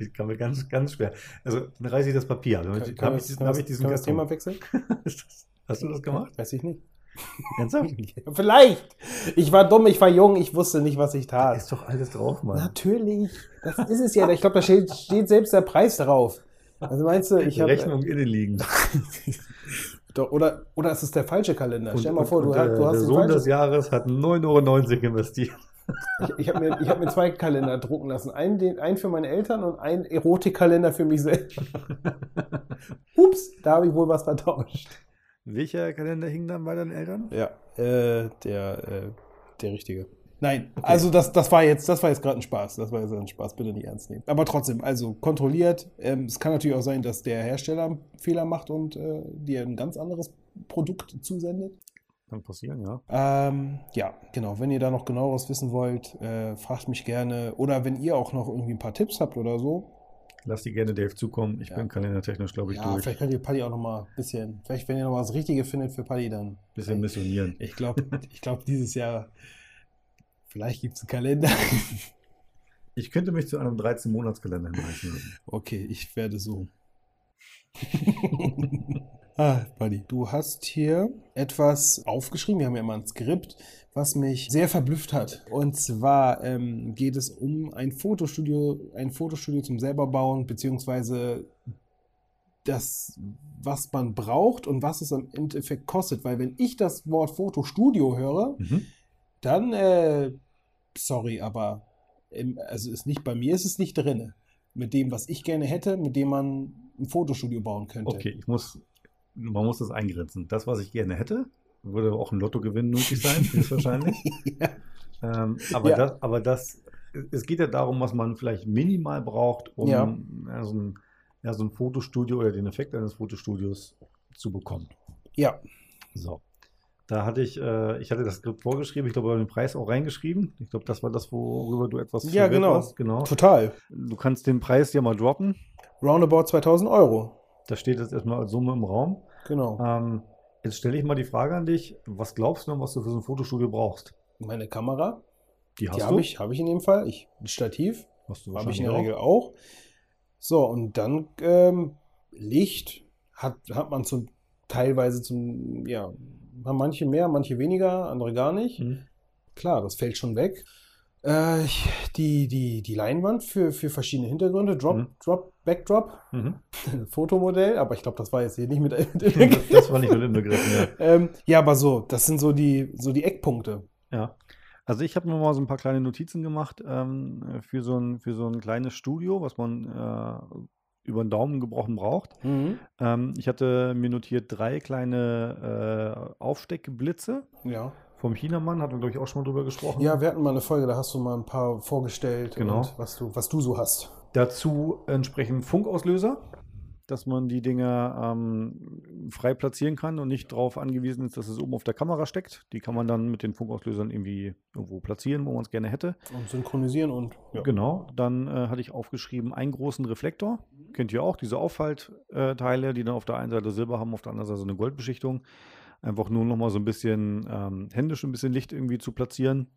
[SPEAKER 2] Das kann mir ganz, ganz schwer. Also, dann reiße ich das Papier. Dann
[SPEAKER 3] Kann,
[SPEAKER 2] habe ich,
[SPEAKER 3] wir-
[SPEAKER 2] diesen-
[SPEAKER 3] kann,
[SPEAKER 2] hab ich diesen
[SPEAKER 3] das. Thema wechseln?
[SPEAKER 2] Das- Hast du das gemacht?
[SPEAKER 3] Weiß ich nicht.
[SPEAKER 2] Ernsthaft?
[SPEAKER 3] Ja, Vielleicht. Ich war dumm, ich war jung, ich wusste nicht, was ich
[SPEAKER 2] Da
[SPEAKER 3] tat.
[SPEAKER 2] ist doch alles drauf, Mann.
[SPEAKER 3] Natürlich. Das ist es ja. Ich glaube, da steht, steht selbst der Preis drauf. Also meinst du, ich
[SPEAKER 2] Die
[SPEAKER 3] habe.
[SPEAKER 2] Rechnung innen liegen.
[SPEAKER 3] Oder, oder es ist der falsche Kalender. Stell mal vor,
[SPEAKER 2] und
[SPEAKER 3] du,
[SPEAKER 2] der,
[SPEAKER 3] hast- du hast
[SPEAKER 2] der
[SPEAKER 3] den
[SPEAKER 2] Sohn des
[SPEAKER 3] falschen.
[SPEAKER 2] Jahres hat 9,90 Euro investiert.
[SPEAKER 3] Ich, ich habe mir, ich hab mir zwei Kalender drucken lassen. Einen, den, einen für meine Eltern und einen Erotikkalender für mich selbst. Ups, da habe ich wohl was vertauscht.
[SPEAKER 2] Welcher Kalender hing dann bei deinen Eltern?
[SPEAKER 3] Ja, äh, der, äh, der richtige. Nein, also das, das war jetzt, das war jetzt gerade ein Spaß. Das war jetzt ein Spaß, bitte nicht ernst nehmen. Aber trotzdem, also kontrolliert. Ähm, es kann natürlich auch sein, dass der Hersteller einen Fehler macht und äh, dir ein ganz anderes Produkt zusendet.
[SPEAKER 2] Kann passieren, ja.
[SPEAKER 3] Ähm, ja, genau. Wenn ihr da noch genaueres wissen wollt, äh, fragt mich gerne. Oder wenn ihr auch noch irgendwie ein paar Tipps habt oder so.
[SPEAKER 2] Lass die gerne Dave zukommen. Ich
[SPEAKER 3] Ja.
[SPEAKER 2] bin kalendertechnisch, glaube ich,
[SPEAKER 3] Ja,
[SPEAKER 2] durch.
[SPEAKER 3] vielleicht könnt ihr Paddy auch noch mal ein bisschen, vielleicht wenn ihr noch was Richtiges findet für Paddy, dann.
[SPEAKER 2] Bisschen missionieren.
[SPEAKER 3] Ich glaube, ich glaub, dieses Jahr, vielleicht gibt es einen Kalender.
[SPEAKER 2] Ich könnte mich zu einem 13-Monats-Kalender hinreißen.
[SPEAKER 3] Okay, ich werde so. ah, Buddy, du hast hier etwas aufgeschrieben. Wir haben ja immer ein Skript, was mich sehr verblüfft hat. Und zwar ähm, geht es um ein Fotostudio, ein Fotostudio zum selber bauen, beziehungsweise das, was man braucht und was es am Endeffekt kostet. Weil wenn ich das Wort Fotostudio höre,
[SPEAKER 2] Mhm.
[SPEAKER 3] Dann, äh, sorry, aber im, also ist nicht bei mir ist es nicht drin. Mit dem, was ich gerne hätte, mit dem man ein Fotostudio bauen könnte.
[SPEAKER 2] Okay, ich muss, man muss das eingrenzen. Das, was ich gerne hätte, würde auch ein Lottogewinn nötig sein, höchstwahrscheinlich.
[SPEAKER 3] ja.
[SPEAKER 2] ähm, aber,
[SPEAKER 3] Ja.
[SPEAKER 2] das, aber das, es geht ja darum, was man vielleicht minimal braucht, um
[SPEAKER 3] Ja.
[SPEAKER 2] ja, so, ein, ja, so ein Fotostudio oder den Effekt eines Fotostudios zu bekommen.
[SPEAKER 3] ja,
[SPEAKER 2] So. Da hatte ich, äh, ich hatte das Skript vorgeschrieben, ich glaube, den Preis auch reingeschrieben. Ich glaube, das war das, worüber du etwas
[SPEAKER 3] Ja, genau.
[SPEAKER 2] warst. genau.
[SPEAKER 3] total.
[SPEAKER 2] Du kannst den Preis ja mal droppen.
[SPEAKER 3] Roundabout 2000 Euro.
[SPEAKER 2] Das steht jetzt erstmal als Summe im Raum.
[SPEAKER 3] Genau.
[SPEAKER 2] Ähm, jetzt stelle ich mal die Frage an dich. Was glaubst du denn, was du für so ein Fotostudio brauchst?
[SPEAKER 3] Meine Kamera,
[SPEAKER 2] Die hast
[SPEAKER 3] die
[SPEAKER 2] du?
[SPEAKER 3] habe ich, habe ich in dem Fall. Ich, ein Stativ
[SPEAKER 2] Hast du
[SPEAKER 3] habe ich in der Regel auch. So, und dann ähm, Licht hat, hat man zum teilweise zum, ja, haben manche mehr, manche weniger, andere gar nicht.
[SPEAKER 2] Hm.
[SPEAKER 3] Klar, das fällt schon weg. Äh, die, die, die Leinwand für, für verschiedene Hintergründe, Drop,
[SPEAKER 2] Mhm.
[SPEAKER 3] Drop, Backdrop,
[SPEAKER 2] Mhm.
[SPEAKER 3] Fotomodell, aber ich glaube, das war jetzt hier nicht mit.
[SPEAKER 2] das, das war nicht mit inbegriffen, ja.
[SPEAKER 3] ähm, ja, aber so, das sind so die, so die Eckpunkte.
[SPEAKER 2] ja. Also ich habe mir mal so ein paar kleine Notizen gemacht ähm, für, so ein, für so ein kleines Studio, was man äh, über den Daumen gebrochen braucht. Ähm, ich hatte mir notiert drei kleine äh, Aufsteckblitze
[SPEAKER 3] Ja.
[SPEAKER 2] vom Chinamann, hatten wir, glaube ich, auch schon mal drüber gesprochen.
[SPEAKER 3] Ja, wir hatten mal eine Folge, da hast du mal ein paar vorgestellt,
[SPEAKER 2] Genau.
[SPEAKER 3] und was, du, was du so hast.
[SPEAKER 2] Dazu entsprechend Funkauslöser, dass man die Dinger ähm, frei platzieren kann und nicht darauf angewiesen ist, dass es oben auf der Kamera steckt. Die kann man dann mit den Funkauslösern irgendwie irgendwo platzieren, wo man es gerne hätte.
[SPEAKER 3] Und synchronisieren und. Ja.
[SPEAKER 2] Genau, dann äh, hatte ich aufgeschrieben, einen großen Reflektor. Kennt ihr auch, diese Auffaltteile, die dann auf der einen Seite Silber haben, auf der anderen Seite so eine Goldbeschichtung. Einfach nur nochmal so ein bisschen ähm, händisch ein bisschen Licht irgendwie zu platzieren.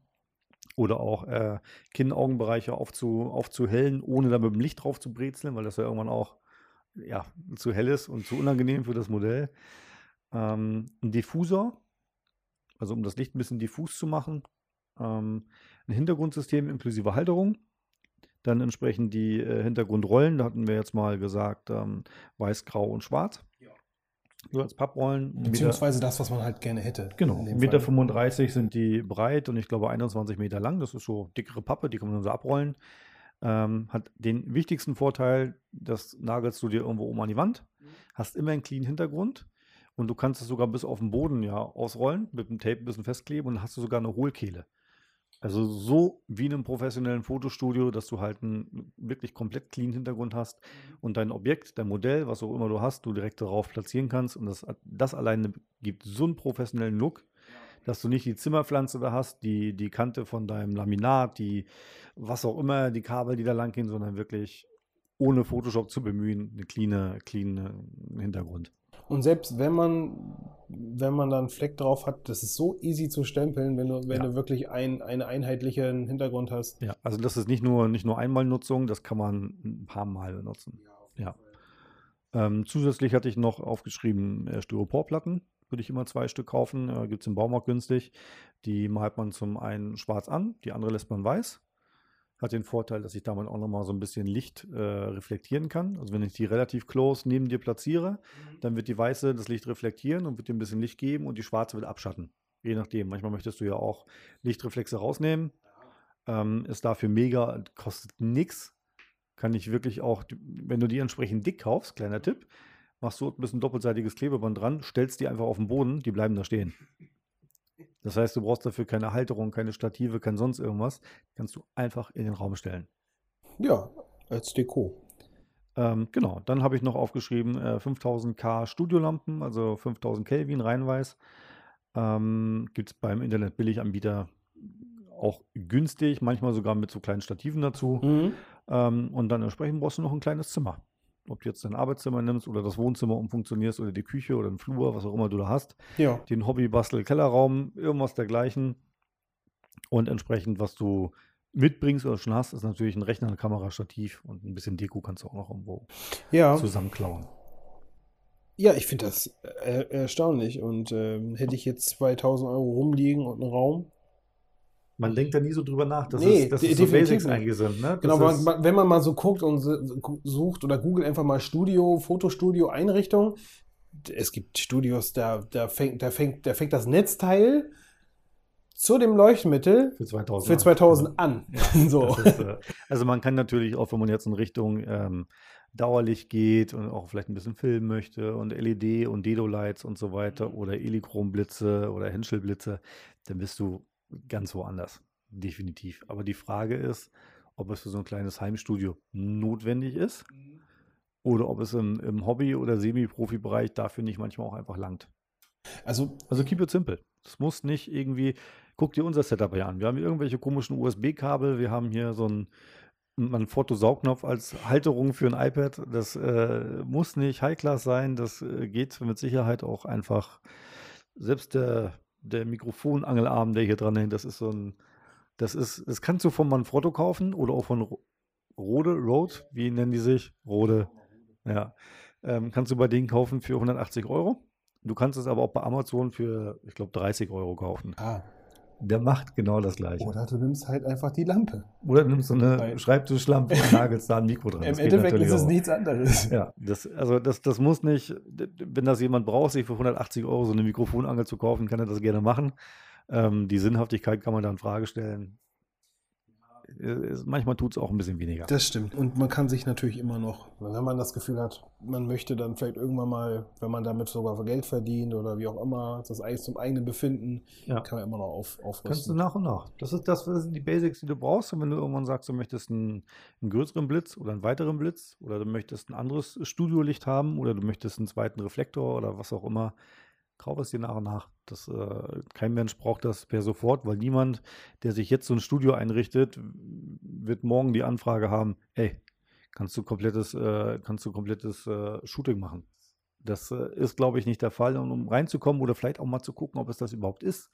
[SPEAKER 2] Oder auch äh, Kinn-Augenbereiche aufzu, aufzuhellen, ohne da mit dem Licht drauf zu brezeln, weil das ja irgendwann auch ja, zu hell ist und zu unangenehm für das Modell. Ähm, ein Diffusor, also um das Licht ein bisschen diffus zu machen. Ähm, ein Hintergrundsystem inklusive Halterung. Dann entsprechend die äh, Hintergrundrollen, da hatten wir jetzt mal gesagt, ähm, weiß, grau und schwarz. Nur als Papprollen. Meter-
[SPEAKER 3] Beziehungsweise das, was man halt gerne hätte.
[SPEAKER 2] Genau,
[SPEAKER 3] in dem
[SPEAKER 2] 1,35 Meter
[SPEAKER 3] Fall.
[SPEAKER 2] 35 sind die breit und ich glaube 21 Meter lang. Das ist so dickere Pappe, die kann man dann so abrollen. Ähm, hat den wichtigsten Vorteil, das nagelst du dir irgendwo oben an die Wand, hast immer einen clean Hintergrund und du kannst es sogar bis auf den Boden ja ausrollen, mit dem Tape ein bisschen festkleben und dann hast du sogar eine Hohlkehle. Also so wie in einem professionellen Fotostudio, dass du halt einen wirklich komplett clean Hintergrund hast und dein Objekt, dein Modell, was auch immer du hast, du direkt darauf platzieren kannst. Und das, das alleine gibt so einen professionellen Look, dass du nicht die Zimmerpflanze da hast, die, die Kante von deinem Laminat, die was auch immer, die Kabel, die da lang gehen, sondern wirklich ohne Photoshop zu bemühen, eine clean, clean Hintergrund.
[SPEAKER 3] Und selbst wenn man, wenn man da einen Fleck drauf hat, das ist so easy zu stempeln, wenn du, wenn
[SPEAKER 2] Ja.
[SPEAKER 3] du wirklich ein, einen einheitlichen Hintergrund hast.
[SPEAKER 2] Ja, also das ist nicht nur, nicht nur Einmalnutzung, das kann man ein paar Mal benutzen. Ja. Ähm, zusätzlich hatte ich noch aufgeschrieben, äh, Styroporplatten würde ich immer zwei Stück kaufen. Äh, Gibt es im Baumarkt günstig. Die malt man zum einen schwarz an, die andere lässt man weiß. Hat den Vorteil, dass ich damit auch nochmal so ein bisschen Licht äh, reflektieren kann. Also wenn ich die relativ close neben dir platziere, dann wird die weiße das Licht reflektieren und wird dir ein bisschen Licht geben und die schwarze wird abschatten. Je nachdem. Manchmal möchtest du ja auch Lichtreflexe rausnehmen. Ähm, ist dafür mega, kostet nichts. Kann ich wirklich auch, wenn du die entsprechend dick kaufst, kleiner Tipp, machst du ein bisschen doppelseitiges Klebeband dran, stellst die einfach auf den Boden, die bleiben da stehen. Das heißt, du brauchst dafür keine Halterung, keine Stative, kein sonst irgendwas. Kannst du einfach in den Raum stellen.
[SPEAKER 3] Ja, als Deko.
[SPEAKER 2] Ähm, genau, dann habe ich noch aufgeschrieben äh, 5000K Studiolampen, also 5000 Kelvin reinweiß. Ähm, Gibt es beim Internet Billiganbieter auch günstig, manchmal sogar mit so kleinen Stativen dazu.
[SPEAKER 3] Mhm.
[SPEAKER 2] Ähm, und dann entsprechend brauchst du noch ein kleines Zimmer. Ob du jetzt dein Arbeitszimmer nimmst oder das Wohnzimmer umfunktionierst oder die Küche oder den Flur, was auch immer du da hast.
[SPEAKER 3] Ja.
[SPEAKER 2] Den Hobby-Bastel-Kellerraum, irgendwas dergleichen. Und entsprechend, was du mitbringst oder schon hast, ist natürlich ein Rechner, eine Kamera, Stativ und ein bisschen Deko kannst du auch noch irgendwo
[SPEAKER 3] Ja.
[SPEAKER 2] zusammenklauen.
[SPEAKER 3] Ja, ich finde das äh, erstaunlich. Und ähm, hätte ich jetzt 2000 Euro rumliegen und einen Raum.
[SPEAKER 2] Man denkt da nie so drüber nach, dass
[SPEAKER 3] Nee,
[SPEAKER 2] es, dass es so Basics eigentlich sind. Ne?
[SPEAKER 3] Genau, man, wenn man mal so guckt und sucht oder googelt einfach mal Studio, Fotostudio, Einrichtung. Es gibt Studios, da, da, fängt, da, fängt, da fängt das Netzteil zu dem Leuchtmittel
[SPEAKER 2] für 2000.
[SPEAKER 3] für 2000 an. so.
[SPEAKER 2] Das ist, äh, also man kann natürlich auch, wenn man jetzt in Richtung ähm, Dauerlicht geht und auch vielleicht ein bisschen filmen möchte und LED und Dedo-Lights und so weiter oder Elichrom-Blitze oder Henschel-Blitze, dann bist du ganz woanders. Definitiv. Aber die Frage ist, ob es für so ein kleines Heimstudio notwendig ist oder ob es im, im Hobby- oder Semi-Profi-Bereich dafür nicht manchmal auch einfach langt.
[SPEAKER 3] Also,
[SPEAKER 2] Also keep it simple. Es muss nicht irgendwie, guck dir unser Setup hier an. Wir haben hier irgendwelche komischen USB-Kabel, wir haben hier so einen, einen Fotosaugnopf als Halterung für ein iPad. Das äh, muss nicht High-Class sein, das äh, geht mit Sicherheit auch einfach. Selbst der, der Mikrofonangelarm, der hier dran hängt, das ist so ein, das ist, das kannst du von Manfrotto kaufen oder auch von Ro- Rode, Rode, wie nennen die sich? Rode, ja. Ähm, kannst du bei denen kaufen für 180 Euro. Du kannst es aber auch bei Amazon für, ich glaube, 30 Euro kaufen.
[SPEAKER 3] ah,
[SPEAKER 2] Der macht genau das gleiche.
[SPEAKER 3] oder du nimmst halt einfach die Lampe.
[SPEAKER 2] Oder du nimmst so eine
[SPEAKER 3] Weil-
[SPEAKER 2] Schreibtischlampe und nagelst da ein Mikro dran.
[SPEAKER 3] Im Endeffekt ist es
[SPEAKER 2] auch.
[SPEAKER 3] nichts anderes.
[SPEAKER 2] Ja, das, also das, das muss nicht, wenn das jemand braucht, sich für 180 Euro so eine Mikrofonangel zu kaufen, kann er das gerne machen. Ähm, die Sinnhaftigkeit kann man da in Frage stellen. Äh, Manchmal tut es auch ein bisschen weniger.
[SPEAKER 3] Das stimmt. Und man kann sich natürlich immer noch, wenn man das Gefühl hat, man möchte dann vielleicht irgendwann mal, wenn man damit sogar Geld verdient oder wie auch immer, das eigentlich zum eigenen Befinden,
[SPEAKER 2] Ja.
[SPEAKER 3] kann man immer noch auf,
[SPEAKER 2] Kannst du
[SPEAKER 3] aufrüsten.
[SPEAKER 2] nach und nach. Das ist das, das sind die Basics, die du brauchst. Und wenn du irgendwann sagst, du möchtest einen, einen größeren Blitz oder einen weiteren Blitz oder du möchtest ein anderes Studiolicht haben oder du möchtest einen zweiten Reflektor oder was auch immer, kauf es dir nach und nach. Das, äh, kein Mensch braucht das per sofort, weil niemand, der sich jetzt so ein Studio einrichtet, wird morgen die Anfrage haben, hey, kannst du komplettes, äh, kannst du komplettes äh, Shooting machen. Das äh, ist, glaube ich, nicht der Fall. Und um reinzukommen oder vielleicht auch mal zu gucken, ob es das überhaupt ist,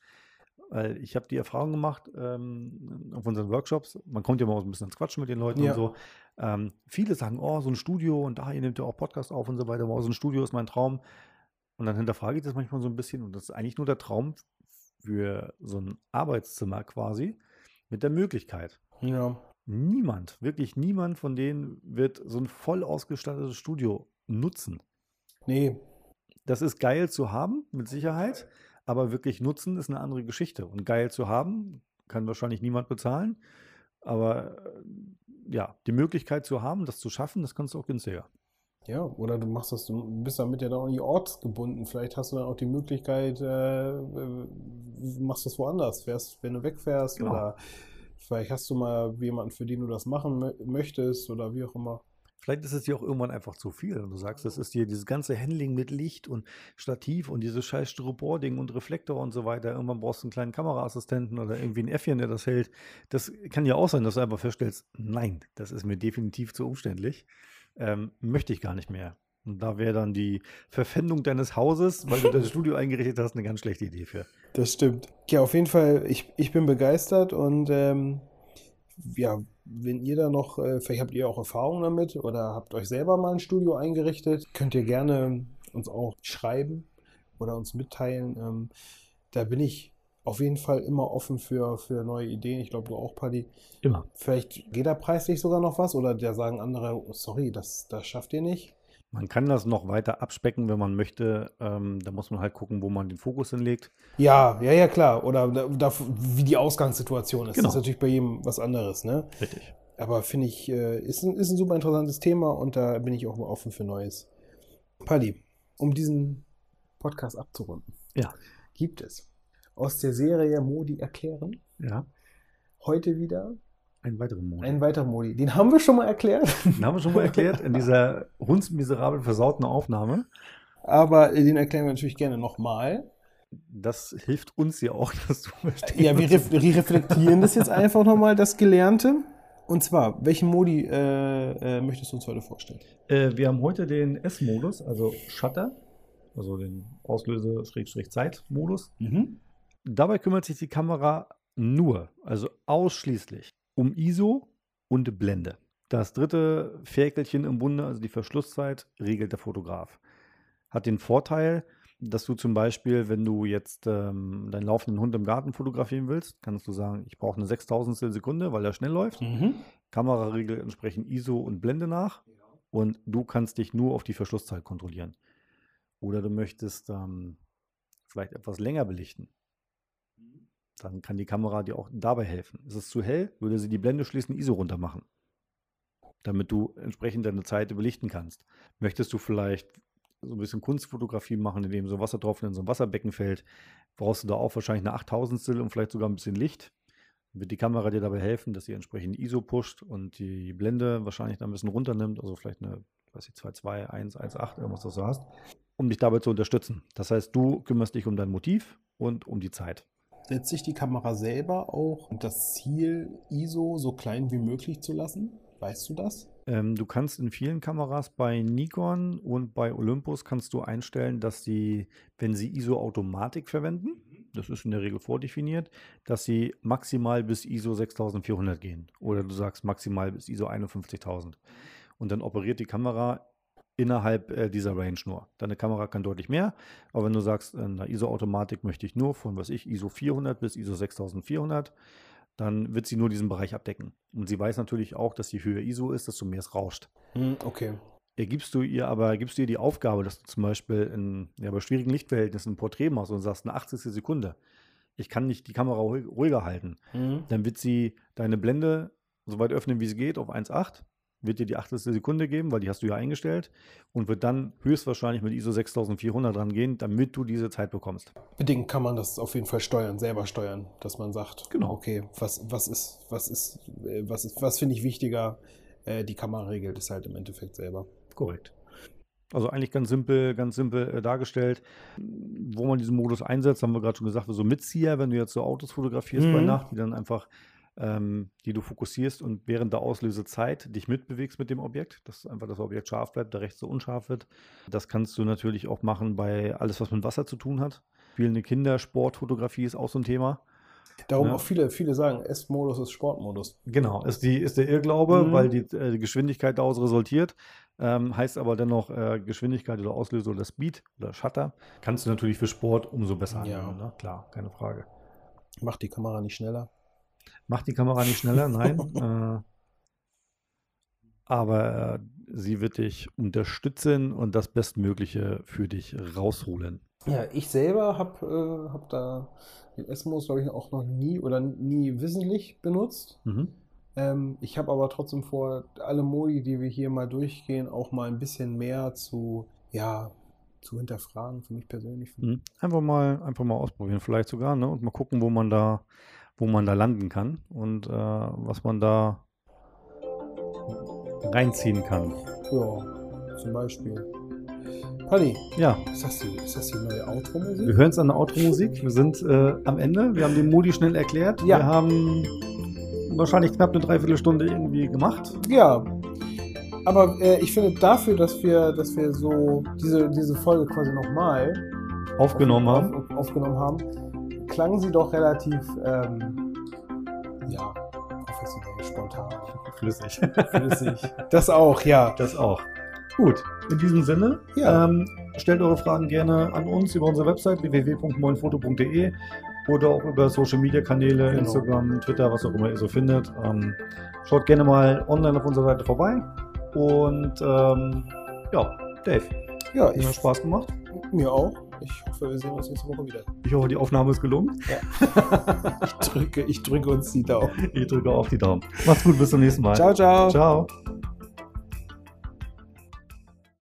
[SPEAKER 2] weil ich habe die Erfahrung gemacht ähm, auf unseren Workshops, man kommt ja mal so ein bisschen ins Quatschen mit den Leuten
[SPEAKER 3] Ja.
[SPEAKER 2] und so. Ähm, viele sagen, oh, so ein Studio und da, ihr nehmt ja auch Podcast auf und so weiter, wow, so ein Studio ist mein Traum. Und dann hinterfrage ich das manchmal so ein bisschen und das ist eigentlich nur der Traum für so ein Arbeitszimmer quasi, mit der Möglichkeit.
[SPEAKER 3] Ja.
[SPEAKER 2] Niemand, wirklich niemand von denen wird so ein voll ausgestattetes Studio nutzen.
[SPEAKER 3] Nee,
[SPEAKER 2] Das ist geil zu haben, mit Sicherheit, aber wirklich nutzen ist eine andere Geschichte. Und geil zu haben, kann wahrscheinlich niemand bezahlen. Aber äh, ja, die Möglichkeit zu haben, das zu schaffen, das kannst du auch günstiger.
[SPEAKER 3] Ja, oder du machst das, du bist damit ja dann auch nicht ortsgebunden. Vielleicht hast du dann auch die Möglichkeit, äh, äh, machst das woanders, fährst, wenn du wegfährst,
[SPEAKER 2] Genau.
[SPEAKER 3] oder vielleicht hast du mal jemanden, für den du das machen mö möchtest, oder wie auch immer.
[SPEAKER 2] Vielleicht ist es dir auch irgendwann einfach zu viel. Und du sagst, das ist dir dieses ganze Handling mit Licht und Stativ und dieses scheiß Styropor-Ding und Reflektor und so weiter. Irgendwann brauchst du einen kleinen Kameraassistenten oder irgendwie ein Äffchen, der das hält. Das kann ja auch sein, dass du einfach feststellst, nein, das ist mir definitiv zu umständlich. Ähm, möchte ich gar nicht mehr. Und da wäre dann die Verpfändung deines Hauses, weil du das Studio eingerichtet hast, eine ganz schlechte Idee für.
[SPEAKER 3] Das stimmt. Ja, auf jeden Fall, ich, ich bin begeistert und ähm, ja, wenn ihr da noch, äh, vielleicht habt ihr auch Erfahrung damit oder habt euch selber mal ein Studio eingerichtet, könnt ihr gerne uns auch schreiben oder uns mitteilen. Ähm, da bin ich auf jeden Fall immer offen für, für neue Ideen. Ich glaube, du auch, Paddy.
[SPEAKER 2] Immer.
[SPEAKER 3] Vielleicht geht da preislich sogar noch was oder da sagen andere, sorry, das, das schafft ihr nicht.
[SPEAKER 2] Man kann das noch weiter abspecken, wenn man möchte. Ähm, da muss man halt gucken, wo man den Fokus hinlegt.
[SPEAKER 3] Ja, ja, ja, klar. Oder da, da, wie die Ausgangssituation ist.
[SPEAKER 2] Genau.
[SPEAKER 3] Das ist natürlich bei jedem was anderes, ne?
[SPEAKER 2] Richtig.
[SPEAKER 3] Aber finde ich, äh, ist ein, ist ein super interessantes Thema und da bin ich auch mal offen für Neues. Paddy, um diesen Podcast abzurunden,
[SPEAKER 2] Ja.
[SPEAKER 3] gibt es aus der Serie Modi erklären
[SPEAKER 2] Ja.
[SPEAKER 3] heute wieder
[SPEAKER 2] Einen weiteren Monat.
[SPEAKER 3] einen weiteren Modi. Den haben wir schon mal erklärt,
[SPEAKER 2] Den haben wir schon mal erklärt in dieser hundsmiserabel versauten Aufnahme.
[SPEAKER 3] aber den erklären wir natürlich gerne nochmal.
[SPEAKER 2] Das hilft uns ja auch, dass du verstehst.
[SPEAKER 3] Ja, wir, ref reflektieren das jetzt einfach nochmal, das Gelernte. Und zwar, welchen Modi äh, äh, möchtest du uns heute vorstellen?
[SPEAKER 2] Äh, wir haben heute den S-Modus, also Shutter, also den Auslöse-Zeit-Modus.
[SPEAKER 3] Mhm.
[SPEAKER 2] Dabei kümmert sich die Kamera nur, also ausschließlich um ISO und Blende. Das dritte Ferkelchen im Bunde, also die Verschlusszeit, regelt der Fotograf. Hat den Vorteil, dass du zum Beispiel, wenn du jetzt ähm, deinen laufenden Hund im Garten fotografieren willst, kannst du sagen, ich brauche eine 6000 Sekunde, weil er schnell läuft.
[SPEAKER 3] Mhm.
[SPEAKER 2] Kamera regelt entsprechend ISO und Blende nach und du kannst dich nur auf die Verschlusszeit kontrollieren. Oder du möchtest ähm, vielleicht etwas länger belichten. Dann kann die Kamera dir auch dabei helfen. Ist es zu hell, würde sie die Blende schließen, ISO runter machen. Damit du entsprechend deine Zeit belichten kannst. Möchtest du vielleicht so ein bisschen Kunstfotografie machen, indem so Wassertropfen in so ein Wasserbecken fällt, brauchst du da auch wahrscheinlich eine 8000 und vielleicht sogar ein bisschen Licht. Dann wird die Kamera dir dabei helfen, dass sie entsprechend ISO pusht und die Blende wahrscheinlich dann ein bisschen runternimmt, also vielleicht eine, weiß ich, 2.2, 1, 1.8, irgendwas, was du hast, um dich dabei zu unterstützen. Das heißt, du kümmerst dich um dein Motiv und um die Zeit.
[SPEAKER 3] Setzt sich die Kamera selber auch das Ziel, ISO so klein wie möglich zu lassen? Weißt du das?
[SPEAKER 2] Ähm, du kannst in vielen Kameras bei Nikon und bei Olympus kannst du einstellen, dass sie, wenn sie ISO-Automatik verwenden, das ist in der Regel vordefiniert, dass sie maximal bis ISO 6400 gehen. Oder du sagst maximal bis ISO 51000. Und dann operiert die Kamera innerhalb äh, dieser Range nur. Deine Kamera kann deutlich mehr, aber wenn du sagst, in der ISO-Automatik möchte ich nur von, was ich, ISO 400 bis ISO 6400, dann wird sie nur diesen Bereich abdecken. Und sie weiß natürlich auch, dass je höher ISO ist, desto mehr es rauscht.
[SPEAKER 3] Hm, okay.
[SPEAKER 2] Gibst du ihr aber, gibst du ihr die Aufgabe, dass du zum Beispiel in, ja, bei schwierigen Lichtverhältnissen ein Porträt machst und sagst, eine 80. Sekunde, ich kann nicht die Kamera ruhig, ruhiger halten,
[SPEAKER 3] Hm.
[SPEAKER 2] dann wird sie deine Blende so weit öffnen, wie es geht, auf 1,8, wird dir die 80. Sekunde geben, weil die hast du ja eingestellt und wird dann höchstwahrscheinlich mit ISO 6400 rangehen, damit du diese Zeit bekommst.
[SPEAKER 3] Bedingt kann man das auf jeden Fall steuern, selber steuern, dass man sagt,
[SPEAKER 2] Genau.
[SPEAKER 3] okay, was, was ist, was ist, äh, was ist, was finde ich wichtiger? Äh, die Kamera regelt es halt im Endeffekt selber.
[SPEAKER 2] Korrekt. Also eigentlich ganz simpel, ganz simpel äh, dargestellt. Wo man diesen Modus einsetzt, haben wir gerade schon gesagt, so Mitzieher, wenn du jetzt so Autos fotografierst bei
[SPEAKER 3] Mhm.
[SPEAKER 2] Nacht, die dann einfach, ähm, die du fokussierst und während der Auslösezeit dich mitbewegst mit dem Objekt, dass einfach das Objekt scharf bleibt, der rechts so unscharf wird. Das kannst du natürlich auch machen bei alles, was mit Wasser zu tun hat. Spielende Kindersportfotografie ist auch so ein Thema.
[SPEAKER 3] Darum
[SPEAKER 2] Ja.
[SPEAKER 3] auch viele, viele sagen, S-Modus ist Sportmodus.
[SPEAKER 2] Genau, ist, die, ist der Irrglaube,
[SPEAKER 3] Mhm.
[SPEAKER 2] weil die, äh, die Geschwindigkeit daraus resultiert. Ähm, heißt aber dennoch äh, Geschwindigkeit oder Auslöser oder Speed oder Shutter. Kannst du natürlich für Sport umso besser
[SPEAKER 3] Ja.
[SPEAKER 2] anwenden, ne? Klar, keine Frage.
[SPEAKER 3] Macht die Kamera nicht schneller.
[SPEAKER 2] Macht die Kamera nicht schneller? Nein. äh, aber äh, sie wird dich unterstützen und das Bestmögliche für dich rausholen.
[SPEAKER 3] Ja, ich selber habe äh, hab da den S-Modus, glaube ich, auch noch nie oder nie wissentlich benutzt.
[SPEAKER 2] Mhm.
[SPEAKER 3] Ähm, ich habe aber trotzdem vor, alle Modi, die wir hier mal durchgehen, auch mal ein bisschen mehr zu, ja, zu hinterfragen, für mich persönlich.
[SPEAKER 2] Mhm. Einfach mal, einfach mal ausprobieren, vielleicht sogar, ne? Und mal gucken, wo man da, wo man da landen kann und äh, was man da reinziehen kann.
[SPEAKER 3] Ja, zum Beispiel. Paddy,
[SPEAKER 2] Ja,
[SPEAKER 3] ist das die, ist das die neue Outro-Musik?
[SPEAKER 2] wir hören es an der Outro-Musik. Wir sind äh, am Ende. Wir haben den Modi schnell erklärt.
[SPEAKER 3] Ja.
[SPEAKER 2] Wir haben wahrscheinlich knapp eine Dreiviertelstunde irgendwie gemacht.
[SPEAKER 3] Ja, aber äh, ich finde dafür, dass wir, dass wir so diese, diese Folge quasi nochmal
[SPEAKER 2] Aufgenommen
[SPEAKER 3] auf. Auf, aufgenommen haben, klang sie doch relativ, ähm, ja, professionell, spontan,
[SPEAKER 2] Flüssig.
[SPEAKER 3] flüssig. das auch, ja.
[SPEAKER 2] Das auch. Gut, in diesem Sinne,
[SPEAKER 3] Ja.
[SPEAKER 2] ähm, stellt eure Fragen gerne an uns über unsere Website www.moinfoto.de oder auch über Social Media Kanäle,
[SPEAKER 3] Genau.
[SPEAKER 2] Instagram, Twitter, was auch immer ihr so findet. Ähm, schaut gerne mal online auf unserer Seite vorbei. Und ähm, ja, Dave,
[SPEAKER 3] Ja,
[SPEAKER 2] hat
[SPEAKER 3] ich,
[SPEAKER 2] mir Spaß gemacht.
[SPEAKER 3] mir auch. Ich hoffe, wir sehen uns nächste Woche wieder.
[SPEAKER 2] Ich hoffe, die Aufnahme ist gelungen.
[SPEAKER 3] Ich drücke, ich drücke uns die Daumen.
[SPEAKER 2] Ich drücke auf die Daumen. Macht's gut, bis zum nächsten Mal.
[SPEAKER 3] Ciao, ciao.
[SPEAKER 2] Ciao.